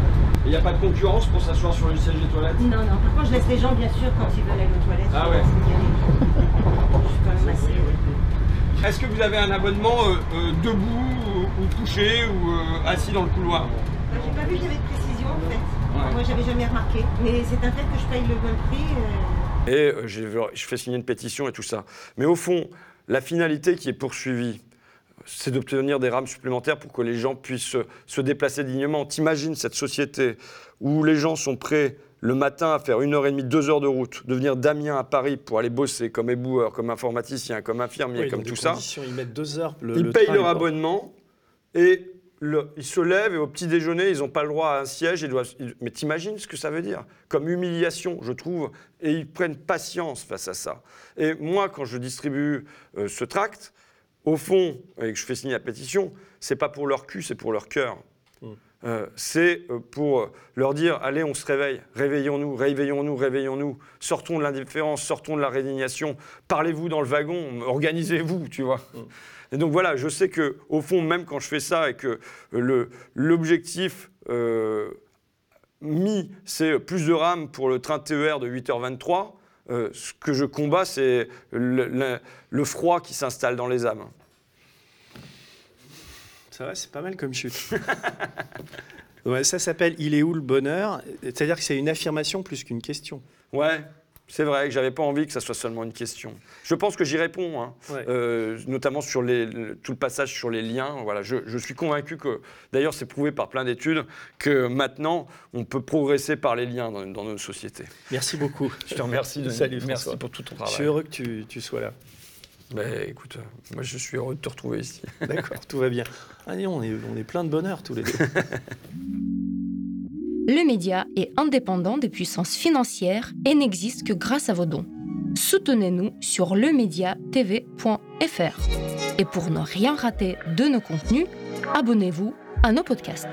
Il n'y a pas de concurrence pour s'asseoir sur le siège des toilettes? Non, non. Par contre, je laisse les gens, bien sûr, quand ils veulent aller aux toilettes. Ah ouais Je suis quand même assez... Est-ce que vous avez un abonnement euh, euh, debout ou, couché ou assis dans le couloir? J'ai pas vu qu'il y avait de précision en fait. Moi j'avais jamais remarqué. Mais c'est un fait que je paye le bon prix et euh, je fais signer une pétition et tout ça. Mais au fond, la finalité qui est poursuivie, c'est d'obtenir des rames supplémentaires pour que les gens puissent se, déplacer dignement. T'imagines cette société où les gens sont prêts le matin à faire une heure et demie, deux heures de route, de venir d'Amiens à Paris pour aller bosser comme éboueur, comme informaticien, comme infirmier, comme tout ça. Ils mettent deux heures. ils payent leur abonnement et le- ils se lèvent et au petit déjeuner, ils n'ont pas le droit à un siège. Ils doivent, ils- mais t'imagines ce que ça veut dire? Comme humiliation, je trouve. Et ils prennent patience face à ça. Et moi, quand je distribue euh, ce tract, au fond, et que je fais signer la pétition, c'est pas pour leur cul, c'est pour leur cœur. Euh, c'est euh, pour leur dire allez, on se réveille, réveillons-nous, réveillons-nous, réveillons-nous, sortons de l'indifférence, sortons de la résignation, parlez-vous dans le wagon, organisez-vous, tu vois. Et donc voilà, je sais que au fond, même quand je fais ça et que euh, l'objectif euh, mis, c'est plus de rames pour le train TER de 8h23, euh, ce que je combats, c'est le- le froid qui s'installe dans les âmes. Ça va, c'est pas mal comme chute. Ouais, ça s'appelle Il est où le bonheur C'est-à-dire que c'est une affirmation plus qu'une question. Ouais, c'est vrai que j'avais pas envie que ça soit seulement une question. Je pense que j'y réponds, hein, Ouais. euh, notamment sur les, le- tout le passage sur les liens. Voilà, je, je suis convaincu que, d'ailleurs, c'est prouvé par plein d'études que maintenant, on peut progresser par les liens dans, dans nos sociétés. Merci beaucoup. Je te remercie, Denis. Salut, Merci François. pour tout ton Je travail. suis heureux que tu, tu sois là. Ben, écoute, euh, moi, je suis heureux de te retrouver ici. D'accord, tout va bien. Allez, on est, on est plein de bonheur tous les deux. Le média est indépendant des puissances financières et n'existe que grâce à vos dons. Soutenez-nous sur lemediatv.fr. Et pour ne rien rater de nos contenus, abonnez-vous à nos podcasts.